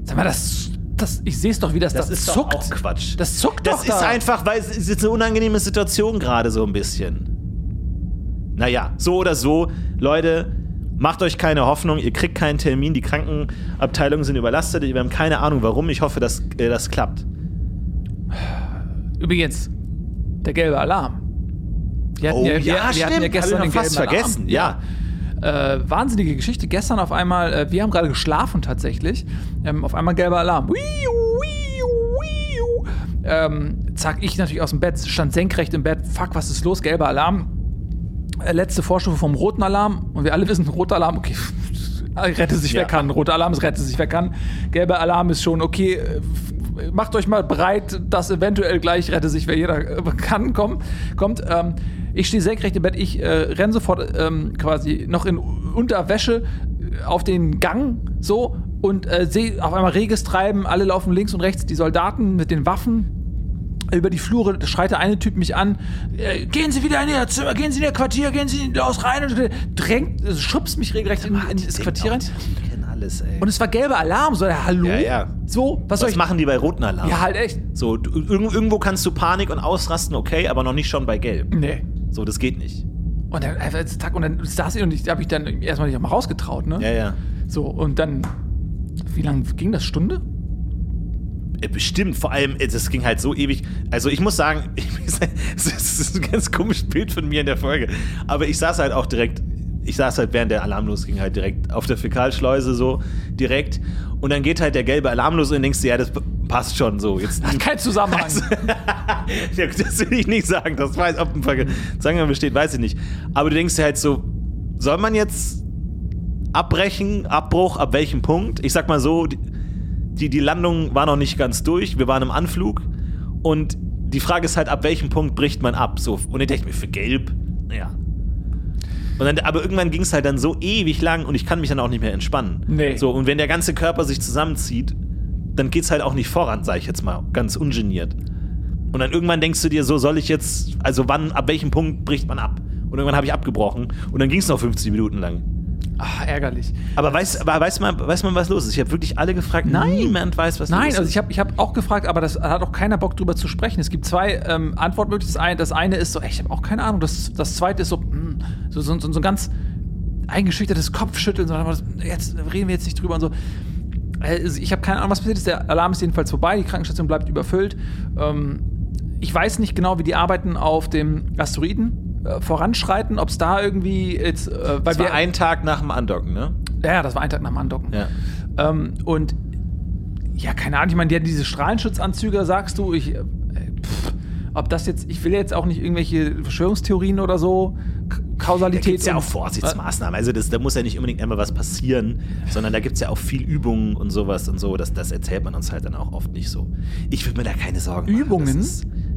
Sag mal, das, das, ich sehe es doch, wie das, das, ist doch zuckt. auch Quatsch. Das zuckt Das doch ist da. einfach, weil es ist jetzt eine unangenehme Situation gerade so ein bisschen. Naja, so oder so, Leute, macht euch keine Hoffnung, ihr kriegt keinen Termin, die Krankenabteilungen sind überlastet, wir haben keine Ahnung warum, ich hoffe, dass äh, das klappt. Übrigens, der gelbe Alarm. Wir hatten Oh, ja, wir, ja, wir hatten ja stimmt, gestern fast vergessen, Alarm. ja. Äh, wahnsinnige Geschichte. Gestern auf einmal, äh, wir haben gerade geschlafen tatsächlich. Ähm, auf einmal gelber Alarm. Wiu, wiu, wiu. Ähm, zack, ich natürlich aus dem Bett, stand senkrecht im Bett. Fuck, was ist los? Gelber Alarm. Äh, letzte Vorstufe vom roten Alarm. Und wir alle wissen, roter Alarm, okay. Rette sich, Ja. wer kann. Roter Alarm ist rette sich, wer kann. Gelber Alarm ist schon, okay, äh, macht euch mal bereit, dass eventuell gleich rette sich, wer jeder äh, kann, komm, kommt. Ähm, ich stehe senkrecht im Bett, ich äh, renne sofort ähm, quasi noch in Unterwäsche äh, auf den Gang so und äh, sehe auf einmal reges Treiben, alle laufen links und rechts, die Soldaten mit den Waffen über die Flure schreit der eine Typ mich an, äh, gehen Sie wieder in Ihr Zimmer, gehen Sie in Ihr Quartier, gehen Sie los rein und drängt, also schubst mich regelrecht in, in das Quartier rein. Alles, ey. Und es war gelber Alarm, so, ja, hallo? Ja, ja. So, was, soll was ich machen die bei roten Alarm? Ja, halt echt. So, du, irg- irgendwo kannst du Panik und ausrasten, okay, aber noch nicht schon bei Gelb. Nee. So, das geht nicht. Und dann einfach zack, und dann saß ich und ich habe mich dann erstmal nicht mal rausgetraut, ne? Ja, ja. So, und dann, wie lange ging das? Stunde? Äh, Bestimmt, vor allem, äh, das ging halt so ewig. Also ich muss sagen, ich, das ist ein ganz komisches Bild von mir in der Folge. Aber ich saß halt auch direkt, ich saß halt während der Alarm losging halt direkt auf der Fäkalschleuse so direkt. Und dann geht halt der gelbe Alarm los und denkst du, ja, das passt schon so. Jetzt Hat keinen Zusammenhang. Also, das will ich nicht sagen. Das weiß, ob ein Zusammenhang besteht, weiß ich nicht. Aber du denkst dir halt so, soll man jetzt abbrechen, Abbruch, ab welchem Punkt? Ich sag mal so, die, die, Landung war noch nicht ganz durch, wir waren im Anflug und die Frage ist halt, ab welchem Punkt bricht man ab? So, und ich dachte mir, für gelb, ja. Und dann, aber irgendwann ging es halt dann so ewig lang und ich kann mich dann auch nicht mehr entspannen. Nee. So, und wenn der ganze Körper sich zusammenzieht, dann geht's halt auch nicht voran, sag ich jetzt mal, ganz ungeniert. Und dann irgendwann denkst du dir, so soll ich jetzt, also wann, ab welchem Punkt bricht man ab? Und irgendwann habe ich abgebrochen und dann ging es noch 50 Minuten lang. Ach, ärgerlich. Aber weiß, aber weiß, man, weiß man, was los ist? Ich habe wirklich alle gefragt. Niemand weiß, was Nein, los also ist. ich habe ich hab auch gefragt, aber das hat auch keiner Bock drüber zu sprechen. Es gibt zwei ähm, Antwortmöglichkeiten. Das eine ist so, ey, ich habe auch keine Ahnung. Das, das zweite ist so, mh, so, so, so, so ein ganz eingeschüchtertes Kopfschütteln. So, jetzt reden wir jetzt nicht drüber und so. Äh, Ich habe keine Ahnung, was passiert ist. Der Alarm ist jedenfalls vorbei. Die Krankenstation bleibt überfüllt. Ähm, ich weiß nicht genau, wie die Arbeiten auf dem Asteroiden äh, voranschreiten. Ob es da irgendwie jetzt, äh, weil das wir war ein Tag nach dem Andocken, ne? ja, das war ein Tag nach dem Andocken. Ja. Ähm, und ja, keine Ahnung, ich meine, die diese Strahlenschutzanzüge, sagst du, ich, äh, pff, ob das jetzt, ich will jetzt auch nicht irgendwelche Verschwörungstheorien oder so, K Da Kausalität. gibt ja auch Vorsichtsmaßnahmen. Also das, da muss ja nicht unbedingt einmal was passieren, sondern da gibt es ja auch viel Übungen und sowas und so. Das, das erzählt man uns halt dann auch oft nicht so. Ich würde mir da keine Sorgen machen. Übungen?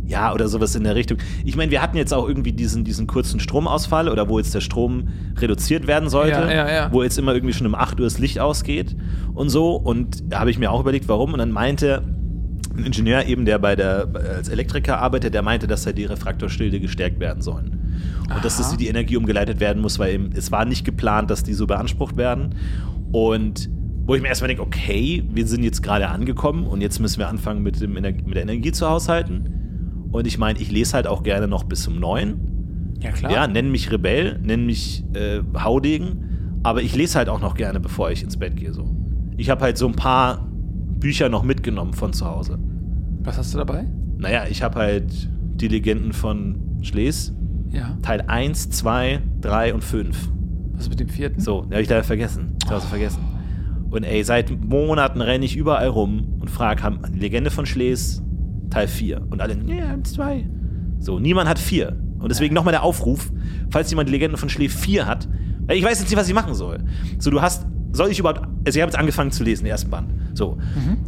Ja, oder sowas in der Richtung. Ich meine, wir hatten jetzt auch irgendwie diesen, diesen kurzen Stromausfall oder wo jetzt der Strom reduziert werden sollte, Ja, ja, ja. wo jetzt immer irgendwie schon um 8 Uhr das Licht ausgeht und so. Und da habe ich mir auch überlegt, warum. Und dann meinte ein Ingenieur eben, der bei der als Elektriker arbeitet, der meinte, dass da die Refraktorschilde gestärkt werden sollen. Und dass das Aha. die Energie umgeleitet werden muss, weil eben, es war nicht geplant, dass die so beansprucht werden. Und wo ich mir erstmal denke, okay, wir sind jetzt gerade angekommen und jetzt müssen wir anfangen mit, dem Ener mit der Energie zu haushalten. Und ich meine, ich lese halt auch gerne noch bis zum 9. Ja, klar. Ja, nenn mich Rebell, nenn mich äh, Haudegen, aber ich lese halt auch noch gerne, bevor ich ins Bett gehe. So. Ich habe halt so ein paar Bücher noch mitgenommen von zu Hause. Was hast du dabei? Naja, ich habe halt die Legenden von Schles, Ja. Teil 1, 2, 3 und 5. Was ist mit dem vierten? So, den habe ich leider vergessen. Zu Hause vergessen. Und ey, seit Monaten renne ich überall rum und frage, haben die Legende von Schles Teil 4? Und alle, ja, 2. So, niemand hat 4. Und deswegen nochmal der Aufruf, falls jemand die Legende von Schles 4 hat, ich weiß jetzt nicht, was ich machen soll. So, du hast, soll ich überhaupt, also ich habe jetzt angefangen zu lesen, den ersten Band. So.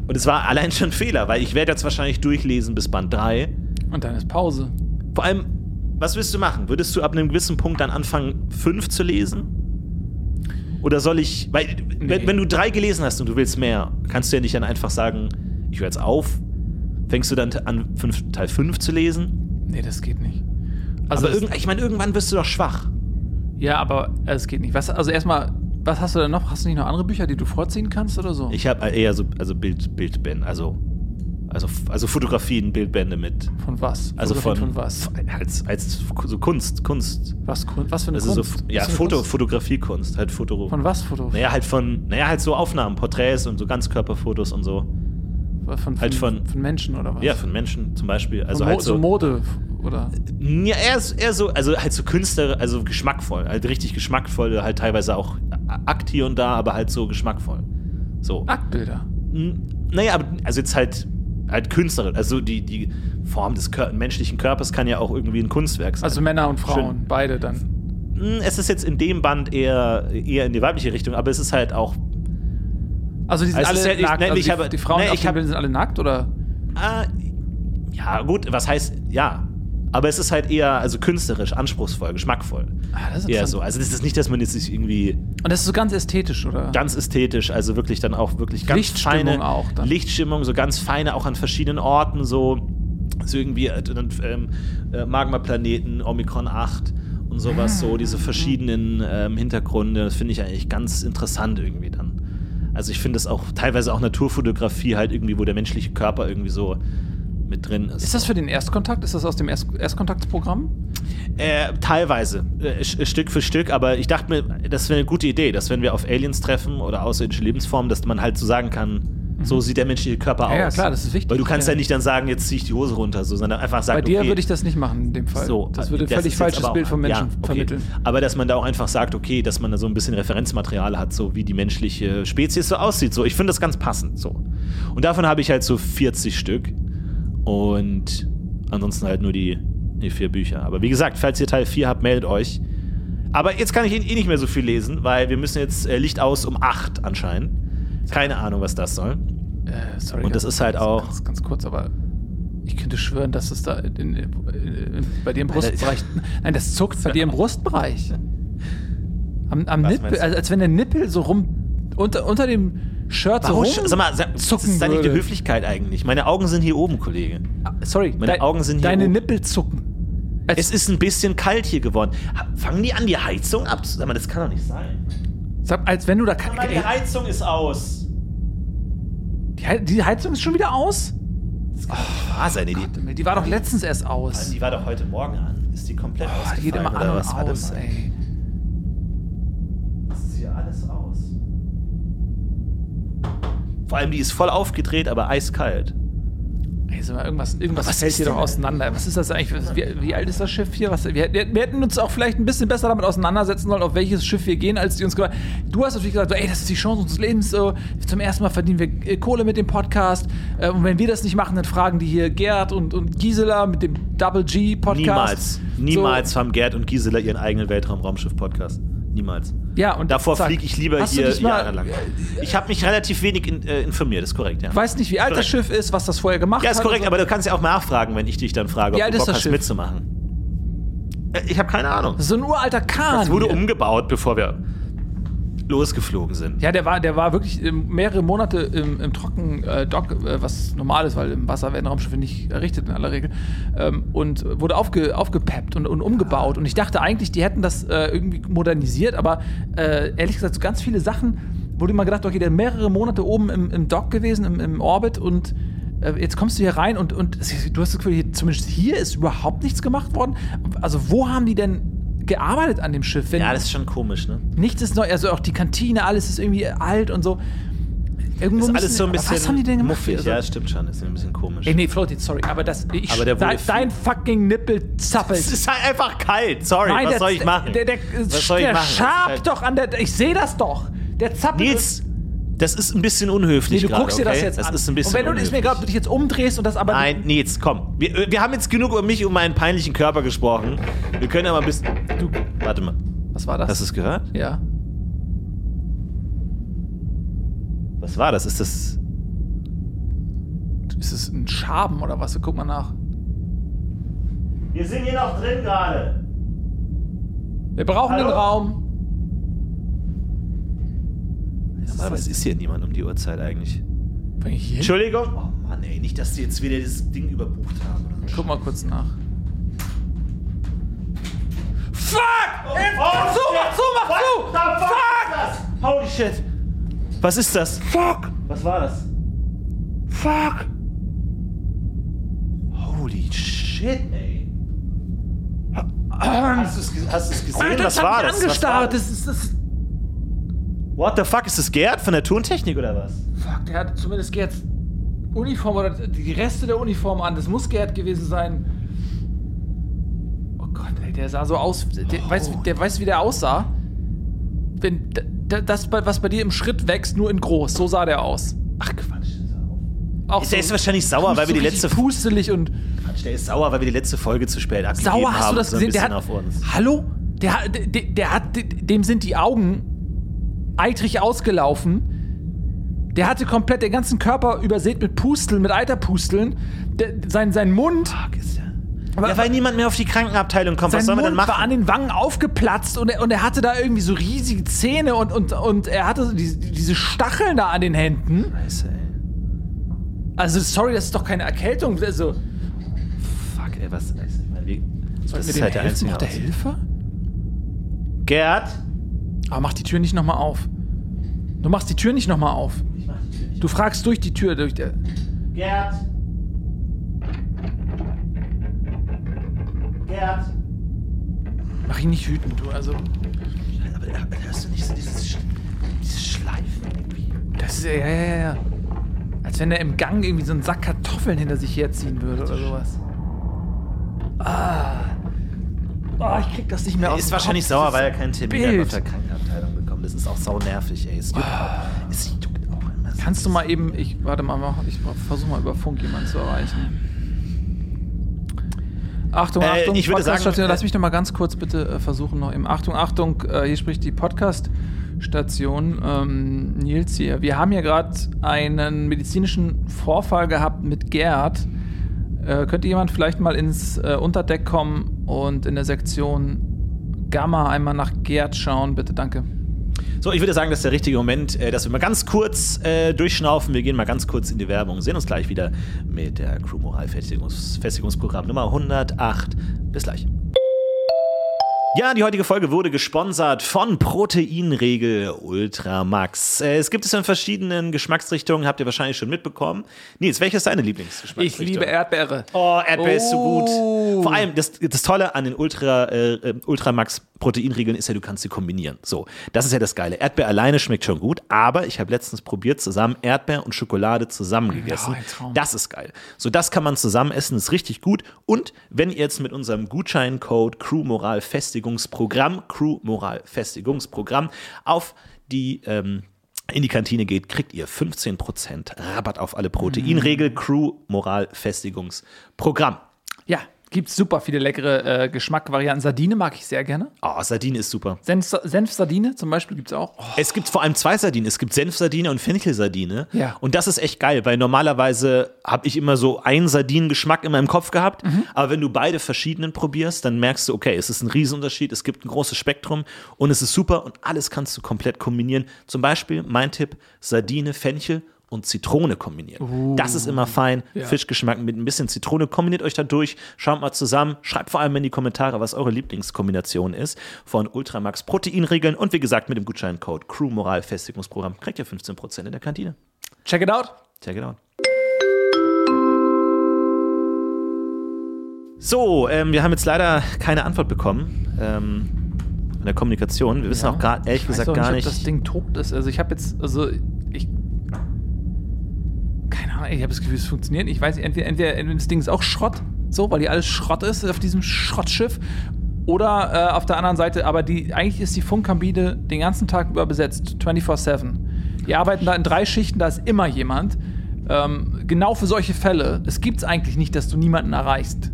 Und es war allein schon ein Fehler, weil ich werde jetzt wahrscheinlich durchlesen bis Band 3. Und dann ist Pause. Vor allem, was willst du machen? Würdest du ab einem gewissen Punkt dann anfangen, fünf zu lesen? Oder soll ich, weil, wenn, Nee. wenn du drei gelesen hast und du willst mehr, kannst du ja nicht dann einfach sagen, ich höre jetzt auf. Fängst du dann an, fünf, Teil 5 zu lesen? Nee, das geht nicht. Also aber ich meine, irgendwann wirst du doch schwach. ja, aber äh, es geht nicht. Was, also erstmal, was hast du denn noch? Hast du nicht noch andere Bücher, die du vorziehen kannst oder so? Ich habe eher so also Bild, Bildbände, also, also, also Fotografien, Bildbände mit. von was? Also von, von was? Als, als so Kunst, Kunst. Was, was für eine Also Kunst? so, ja, Foto, Kunst? Fotografiekunst, halt Foto. Von was Foto? Naja, halt von, naja, halt so Aufnahmen, Porträts und so Ganzkörperfotos und so. Von, halt von- von Menschen oder was? Ja, von Menschen zum Beispiel. Also halt so so. Mode oder? Ja, eher, eher so, also halt so Künstler, also geschmackvoll, halt richtig geschmackvoll, halt teilweise auch Akt hier und da, aber halt so geschmackvoll. So. Aktbilder. N- Naja, aber also jetzt halt, halt künstlerisch. Also die, die Form des Kör menschlichen Körpers kann ja auch irgendwie ein Kunstwerk sein. Also Männer und Frauen, Schön. beide dann. Hm, Es ist jetzt in dem Band eher, eher in die weibliche Richtung, aber es ist halt auch. Also die sind Also alle ich- nackt. nein, also ich die, habe- die Frauen nein, auf ich hab- sind alle nackt oder? Äh, ja, gut, was heißt, ja. Aber es ist halt eher also künstlerisch, anspruchsvoll, geschmackvoll. Ah, das ist Eher interessant. so. Also das ist nicht, dass man jetzt sich irgendwie Und das ist so ganz ästhetisch, oder? ganz ästhetisch, also wirklich dann auch wirklich ganz Lichtstimmung feine auch dann. Lichtstimmung, so ganz feine, auch an verschiedenen Orten, so, so irgendwie äh, ähm, äh, Magma-Planeten, Omikron 8 und sowas, so diese verschiedenen ähm, Hintergründe, das finde ich eigentlich ganz interessant irgendwie dann. Also ich finde es auch teilweise auch Naturfotografie halt irgendwie, wo der menschliche Körper irgendwie so mit drin ist. Ist das für den Erstkontakt? Ist das aus dem Erst Erstkontaktsprogramm? Äh, teilweise, äh, Stück für Stück, aber ich dachte mir, das wäre eine gute Idee, dass wenn wir auf Aliens treffen oder außerirdische Lebensformen, dass man halt so sagen kann, So sieht der menschliche Körper Ja, ja, aus. klar, das ist wichtig, Weil du kannst ja, ja. nicht dann sagen, jetzt ziehe ich die Hose runter, so, sondern einfach sagen, Bei dir okay, würde ich das nicht machen in dem Fall. so, das würde das völlig falsches Bild vom Menschen ja, okay. vermitteln. Aber dass man da auch einfach sagt, okay, dass man da so ein bisschen Referenzmaterial hat, so wie die menschliche Spezies so aussieht. So, ich finde das ganz passend. So. Und davon habe ich halt so 40 Stück. Und ansonsten halt nur die, die vier Bücher. Aber wie gesagt, falls ihr Teil 4 habt, meldet euch. Aber jetzt kann ich eh nicht mehr so viel lesen, weil wir müssen jetzt äh, Licht aus um 8 anscheinend. Keine Ahnung, was das soll. Äh, sorry, Und das ganz- ist halt ganz- auch- Ganz, ganz kurz, aber ich könnte schwören, dass es da in, in, in, bei dir im Brustbereich. Nein, das zuckt bei dir im Brustbereich. Am, am Nippel, meinst du? als, als wenn der Nippel so rum unter, unter dem Shirt Warum? so rum Sag mal, sag, das zucken ist da nicht würde. Höflichkeit eigentlich. Meine Augen sind hier oben, Kollege. Ah, Sorry, Meine Augen sind hier deine oben. Nippel zucken. Als, Es ist ein bisschen kalt hier geworden. Fangen die an, die Heizung ab? Sag mal, das kann doch nicht sein. sag, als wenn du da. Sag mal, die Heizung ist aus. die, He- die Heizung ist schon wieder aus? Das kann doch nicht wahr sein. Die, Die war doch letztens erst aus. die war doch heute Morgen an. Ist die komplett Oh, ausgefallen? die geht immer an und aus, ey. Vor allem, die ist voll aufgedreht, aber eiskalt. Mal, irgendwas, irgendwas Was fällt hier doch auseinander. Was ist das eigentlich? Wie, wie alt ist das Schiff hier? Was, wir, wir hätten uns auch vielleicht ein bisschen besser damit auseinandersetzen sollen, auf welches Schiff wir gehen, als die uns gesagt Du hast natürlich gesagt, so, ey, das ist die Chance unseres Lebens. So. Zum ersten Mal verdienen wir äh, Kohle mit dem Podcast. Äh, und wenn wir das nicht machen, dann fragen die hier Gerd und, und Gisela mit dem Double G Podcast. Niemals. Niemals haben Gerd und Gisela ihren eigenen Weltraum-Raumschiff-Podcast. Niemals. Ja, und Davor fliege ich lieber Hast hier mal- jahrelang. Ich habe mich relativ wenig in, äh, informiert, ist korrekt, ja. Ich weiß nicht, wie alt das Korrekt. Schiff ist, was das vorher gemacht Ja, hat. ist korrekt, aber du kannst ja auch nachfragen, wenn ich dich dann frage, Wie ob du Bock das hast Schiff? mitzumachen. Äh, Ich habe keine Ahnung. Das so ein uralter Kahn. Es wurde hier. umgebaut, bevor wir losgeflogen sind. Ja, der war, der war wirklich ähm, mehrere Monate im, im Trockendock, äh, was normal ist, weil im Wasser werden Raumschiffe nicht errichtet in aller Regel. Ähm, und wurde aufge, aufgepeppt und, und umgebaut. Und ich dachte eigentlich, die hätten das äh, irgendwie modernisiert, aber äh, ehrlich gesagt, so ganz viele Sachen, wurde immer gedacht, okay, der mehrere Monate oben im, im Dock gewesen, im, im Orbit und äh, Jetzt kommst du hier rein und, und du hast das Gefühl, hier, zumindest hier ist überhaupt nichts gemacht worden. Also, wo haben die denn gearbeitet an dem Schiff? Wenn Ja, das ist schon komisch, ne? Nichts ist neu, also auch die Kantine, alles ist irgendwie alt und so. Irgendwo Ist alles so ein bisschen Was haben die denn gemacht? muffig. Also, Ja, stimmt schon. Ist ein bisschen komisch. Ey, nee, Flotti, sorry, aber das. Ich, Aber der wurde dein, fucking Nippel zappelt. Es ist halt einfach kalt. Sorry, was der, soll ich machen? Der, der, was soll ich der machen? Das schabt halt- doch an der. Ich sehe das doch. Der zappelt. Nils, das ist ein bisschen nee, unhöflich du gerade, guckst dir das okay? jetzt das an. ist ein bisschen und wenn du es mir unhöflich. glaubst, du dich jetzt umdrehst und das aber. Nein, Nils, komm. Wir, wir haben jetzt genug über mich und meinen peinlichen Körper gesprochen. Wir können aber ein bisschen... Du, warte mal. Was war das? Hast du es gehört? ja. Was war das? Ist das... Ist es ein Schaben oder was? Guck mal nach. Wir sind hier noch drin gerade. Wir brauchen Hallo? den Raum. Normalerweise ist hier niemand um die Uhrzeit eigentlich. Bring ich hier? Entschuldigung. Oh Mann, ey, nicht, dass die jetzt wieder das Ding überbucht haben. oder so. Guck mal kurz nach. Fuck! Oh, mach zu, mach zu, mach zu! What the fuck! Fuck! Holy shit! Was ist das? Fuck! Was war das? Fuck! Holy shit, ey. Hast du es gesehen? Alter, Was das war das? Was war angestarrt. das? Das ist das. What the fuck? Ist das Gerd von der Tontechnik oder was? Fuck, der hat zumindest Gerds Uniform oder die Reste der Uniform an. Das muss Gerd gewesen sein. Oh Gott, ey, der sah so aus. Der, weiß, der weiß, wie der aussah. Wenn das, was bei dir im Schritt wächst, nur in groß. So sah der aus. Ach Quatsch. Auch Der ist wahrscheinlich sauer, weil wir die so letzte pustelig und Quatsch, der ist sauer, weil wir die letzte Folge zu spät abgegeben sauer. haben. Hast du das so ein gesehen? Der bisschen hat, auf uns. Hallo? Der, hat- der, der hat, dem sind die Augen eitrig ausgelaufen. Der hatte komplett den ganzen Körper übersät mit Pusteln, mit Eiterpusteln. Der, sein, sein Mund. Aber- ja, weil niemand mehr auf die Krankenabteilung kommt. Was soll man denn machen? war an den Wangen aufgeplatzt und er, und er hatte da irgendwie so riesige Zähne und, und, und er hatte so diese, diese Stacheln da an den Händen. Scheiße, ey. Also, sorry, das ist doch keine Erkältung. Also, Fuck, ey, was. Wie, das ist halt der einzige Braucht der. Hilfe? Gerd? Aber mach die Tür nicht nochmal auf. Du machst die Tür nicht nochmal auf. Ich mach die Tür nicht. Du fragst durch die Tür. Durch der Gerd? Gerd? mach ihn nicht wütend, du. Also, Aber hörst du nicht so dieses, dieses Schleifen irgendwie? das ist. Ja, ja, ja, ja. Als wenn er im Gang irgendwie so einen Sack Kartoffeln hinter sich herziehen würde oder sowas. Ah. Oh, ich krieg das nicht mehr Er aus ist dem wahrscheinlich Kopf. sauer, weil er keinen Termin Bild. hat auf der Krankenabteilung bekommen. Das ist auch sau nervig, ey. Es juckt, auch, es juckt auch immer. Kannst du mal eben, ich warte mal, ich versuche mal über Funk jemanden zu erreichen. Achtung, Äh, Achtung, ich würde sagen, äh, Lass mich noch mal ganz kurz bitte äh, versuchen noch eben. Achtung, Achtung, äh, hier spricht die Podcast-Station. Ähm, Nils hier. Wir haben hier gerade einen medizinischen Vorfall gehabt mit Gerd. Könnte jemand vielleicht mal ins Unterdeck kommen und in der Sektion Gamma einmal nach Gerd schauen, bitte, danke. So, ich würde sagen, das ist der richtige Moment, äh, dass wir mal ganz kurz äh, durchschnaufen. Wir gehen mal ganz kurz in die Werbung. Sehen uns gleich wieder mit der Crew Moral Festigungs Festigungsprogramm Nummer 108. Bis gleich. Ja, die heutige Folge wurde gesponsert von Proteinregel Ultramax. Äh, Es gibt es in verschiedenen Geschmacksrichtungen, habt ihr wahrscheinlich schon mitbekommen. Nils, welche ist deine Ich Lieblingsgeschmacksrichtung? liebe Erdbeere. Oh, Erdbeer ist so Oh. gut. Vor allem, das, das Tolle an den Ultra, äh, äh, Ultramax Proteinriegeln ist ja, du kannst sie kombinieren. So, das ist ja das Geile. Erdbeer alleine schmeckt schon gut, aber ich habe letztens probiert, zusammen Erdbeer und Schokolade zusammen gegessen. Traum. das ist geil. So, das kann man zusammen essen, ist richtig gut. Und wenn ihr jetzt mit unserem Gutscheincode Crew Moral Festigungsprogramm, Crew Moral Festigungsprogramm auf die ähm, in die Kantine geht, kriegt ihr 15% Rabatt auf alle Proteinregel Crew Moral Festigungsprogramm. Ja, gibt super viele leckere äh, Geschmackvarianten. Sardine mag ich sehr gerne. Oh, Sardine ist super. Senf, Senfsardine zum Beispiel gibt es auch. Oh, Es gibt vor allem zwei Sardinen. Es gibt Senfsardine und Fenchelsardine. Ja. Und das ist echt geil, weil normalerweise habe ich immer so einen Sardinengeschmack in meinem Kopf gehabt. Mhm. Aber wenn du beide verschiedenen probierst, dann merkst du, okay, es ist ein Riesenunterschied. Es gibt ein großes Spektrum und es ist super und alles kannst du komplett kombinieren. Zum Beispiel mein Tipp: Sardine, Fenchel und Zitrone kombinieren. Das ist immer fein. Ja. Fischgeschmack mit ein bisschen Zitrone. Kombiniert euch da durch. Schaut mal zusammen. Schreibt vor allem in die Kommentare, was eure Lieblingskombination ist von Ultramax Proteinregeln. Und wie gesagt, mit dem Gutscheincode Crew Moral Festigungsprogramm kriegt ihr 15% in der Kantine. check it out. Check it out. So, ähm, wir haben jetzt leider keine Antwort bekommen ähm, in der Kommunikation. Wir wissen auch gerade ehrlich Ich weiß gesagt gar nicht, nicht. ob das Ding tot ist. Also ich habe jetzt, also ich. Ahnung, ich habe das Gefühl, es funktioniert. Ich weiß nicht, entweder, entweder, entweder das Ding ist auch Schrott, so, weil die alles Schrott ist auf diesem Schrottschiff. Oder äh, auf der anderen Seite, aber die, eigentlich ist die Funkkabine den ganzen Tag über besetzt, 24-7. Die arbeiten da in drei Schichten, da ist immer jemand. Ähm, genau für solche Fälle. Es gibt es eigentlich nicht, dass du niemanden erreichst.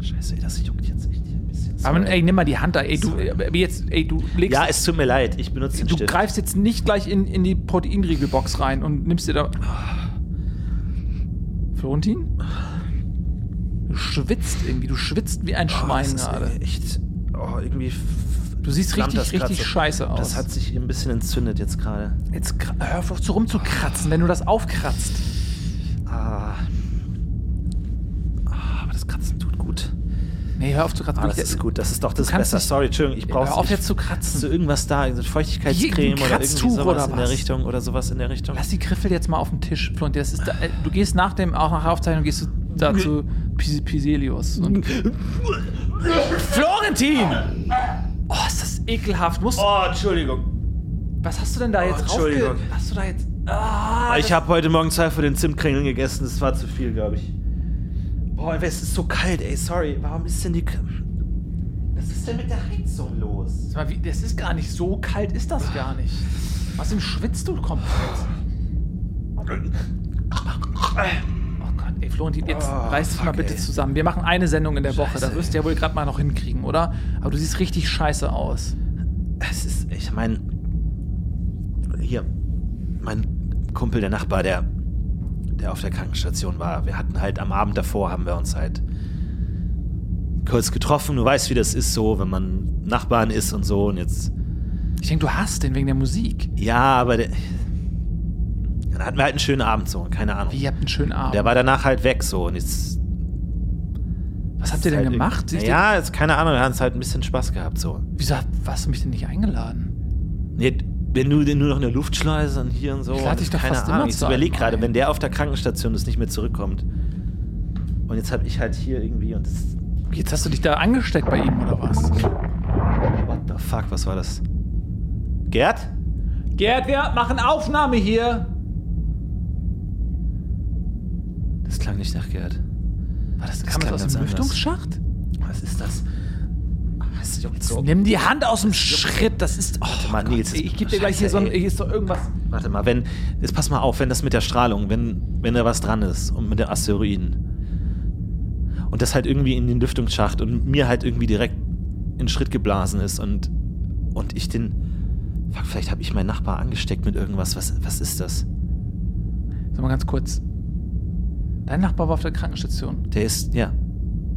Scheiße, ey, das juckt jetzt echt hier ein bisschen. Aber Sorry. ey, nimm mal die Hand da. Ey, du, äh, jetzt, ey, du legst ja, es tut mir leid. Ich benutze den Du Stift. greifst jetzt nicht gleich in, in die Proteinriegelbox rein und nimmst dir da. Florentin? Du schwitzt irgendwie, du schwitzt wie ein Oh, Schwein das ist gerade. echt. Oh, irgendwie. Du siehst richtig, richtig scheiße aus. Das hat sich ein bisschen entzündet jetzt gerade. jetzt hör auf so rumzukratzen, wenn du das aufkratzt. Ah. Ah, aber das Kratzen tut. Nee, hör auf zu kratzen. Ah, das ist gut. Das ist doch das nicht- Sorry, Entschuldigung. Ich brauche hör auf jetzt zu kratzen. Hast du irgendwas da? So Feuchtigkeitscreme oder irgendwie sowas oder in der? Richtung oder sowas in der Richtung? Lass die Griffel jetzt mal auf den Tisch, Florentin. Das ist da, äh, du gehst nach dem, auch nach der Aufzeichnung, gehst du da zu Pis Piselius. Und Florentin! Oh, ist das ekelhaft. Musst, Oh, Entschuldigung. Was hast du denn da jetzt Entschuldigung. raufge... Hast du da jetzt... Ah, ich habe heute Morgen zwei von den Zimtkringeln gegessen. Das war zu viel, glaube ich. Boah, es ist so kalt, ey. Sorry. Warum ist denn die. K- Was ist denn mit der Heizung los? Sag mal, wie, das ist gar nicht so kalt, ist das gar nicht. Was denn schwitzt du komplett? Oh Gott, ey Florentin, jetzt Oh, reiß dich mal fuck, bitte ey. zusammen. Wir machen eine Sendung in der Woche, Scheiße, das wirst du ja wohl gerade mal noch hinkriegen, oder? Aber du siehst richtig scheiße aus. Es ist. Ich meine. Hier. Mein Kumpel, der Nachbar, der. Der auf der Krankenstation war. Wir hatten halt am Abend davor, haben wir uns halt. kurz getroffen. Du weißt, wie das ist so, wenn man Nachbarn ist und so. Und jetzt. Ich denke, du hasst den wegen der Musik. Ja, aber der. Dann hatten wir halt einen schönen Abend so. Keine Ahnung. Wie, ihr habt einen schönen Abend. Der war danach halt weg so. Und jetzt. Was habt ihr denn halt gemacht? Ja, jetzt keine Ahnung, wir haben es halt ein bisschen Spaß gehabt so. Wieso hast du mich denn nicht eingeladen? Nee, wenn du den nur noch in der Luftschleuse und hier und so. Ich lade dich doch keine fast Ahnung. immer Ich überlege gerade, wenn der auf der Krankenstation ist, nicht mehr zurückkommt. Und jetzt habe ich halt hier irgendwie und das. Jetzt hast du dich da angesteckt bei ihm, oder was? What the fuck, was war das? Gerd? Gerd, wir machen Aufnahme hier. klang nicht nach Gerd. War das, Kam das klang aus dem anders. Lüftungsschacht? Was ist das? Das juckt so. Nimm die Hand aus dem Schritt, das ist. Oh, Warte mal, Nils. ich gebe dir gleich hier so ein. Hier ist doch irgendwas. Warte mal, wenn. Jetzt pass mal auf, wenn das mit der Strahlung, wenn, wenn da was dran ist und mit den Asteroiden. Und das halt irgendwie in den Lüftungsschacht und mir halt irgendwie direkt in den Schritt geblasen ist und. Und ich den. Fuck, vielleicht habe ich meinen Nachbar angesteckt mit irgendwas. Was, was ist das? Sag mal ganz kurz. Dein Nachbar war auf der Krankenstation. Der ist. Ja.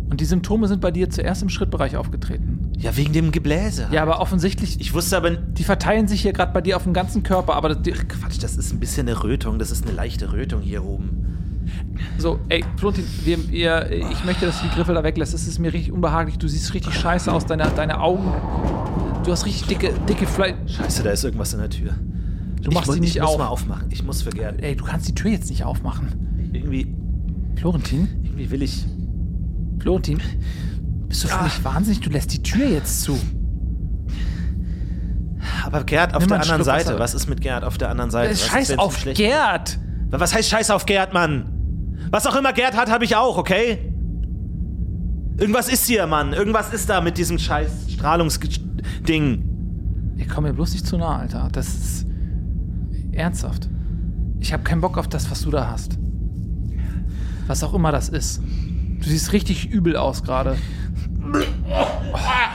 Und die Symptome sind bei dir zuerst im Schrittbereich aufgetreten. Ja, wegen dem Gebläse. Ja, aber offensichtlich. Ich wusste aber. die verteilen sich hier gerade bei dir auf dem ganzen Körper, aber das, die, Quatsch, das ist ein bisschen eine Rötung. Das ist eine leichte Rötung hier oben. so, ey, Florentin, wir, wir, ich möchte, dass du die Griffel da weglässt. Das ist mir richtig unbehaglich. Du siehst richtig scheiße aus, deine, deine Augen. Du hast richtig dicke, dicke Fleisch. Scheiße, da ist irgendwas in der Tür. Du machst ich, muss- die nicht ich muss auf. mal aufmachen. Ich muss für Gerd. Ey, du kannst die Tür jetzt nicht aufmachen. Irgendwie, Florentin? irgendwie will ich. Florentin? Bist du völlig wahnsinnig? Du lässt die Tür jetzt zu. Aber Gerd auf Nimm der anderen Schluck Seite. Was ist mit Gerd auf der anderen Seite? Was ist, Scheiß auf schlecht- Gerd! Was heißt Scheiß auf Gerd, Mann? Was auch immer Gerd hat, habe ich auch, okay? Irgendwas ist hier, Mann. Irgendwas ist da mit diesem scheiß Strahlungsding. Ey, komm mir bloß nicht zu nah, Alter. Das ist ernsthaft. Ich habe keinen Bock auf das, was du da hast. Was auch immer das ist. Du siehst richtig übel aus gerade.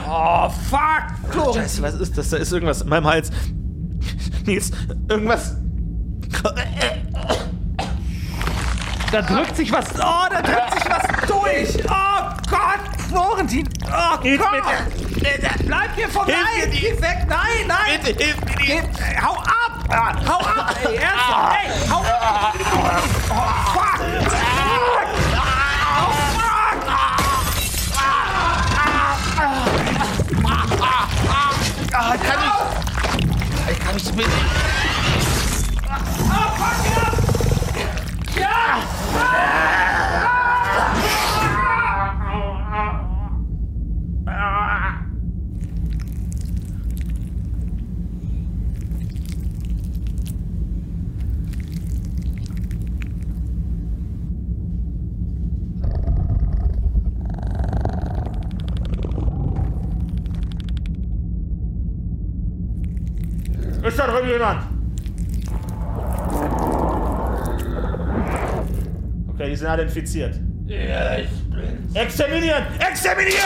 Oh, fuck! Florentin! Scheiße, was ist das? Da ist irgendwas in meinem Hals. Nils, irgendwas. Da drückt sich was. Oh, da drückt sich was durch. Oh Gott, Florentin. Oh Hilf Gott. bitte. Bleib hier vorbei. Hilf mir, Geh weg. Nein, nein. Bitte, hilf mir, Geh, hau ab. Ah, hau ab. Ey, ernsthaft. Ey, hau ab. Oh. Fuck. Ah, kann ich. Ich kann nicht mit. Ist da drüben jemand? Okay, die sind alle infiziert. Ja, ich bin's. Exterminieren! Exterminieren!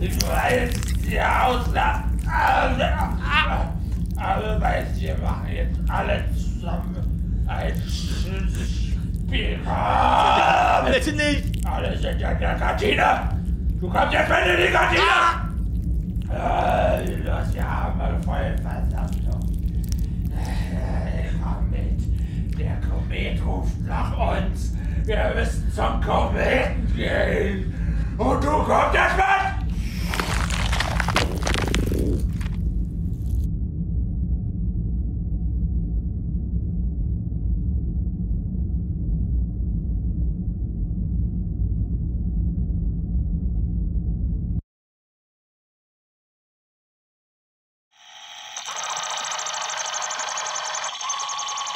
Ich weiß, die Ausland. Aber weißt, wir machen jetzt alle zusammen ein schönes Spiel. Bitte nicht! Alle sind ja in der Kantine. Du kommst jetzt mit in die Kantine. Äh, Los, wir haben eine Vollversammlung. Äh, Komm mit. Der Komet ruft nach uns. Wir müssen zum Kometen gehen. Und du kommst jetzt mit.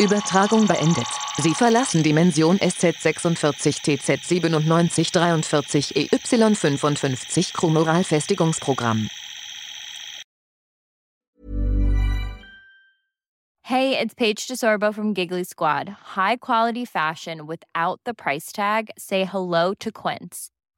Übertragung beendet. Sie verlassen Dimension SZ46TZ9743 EY55 Hey, it's Paige DeSorbo from Giggly Squad. High quality fashion without the price tag. Say hello to Quince.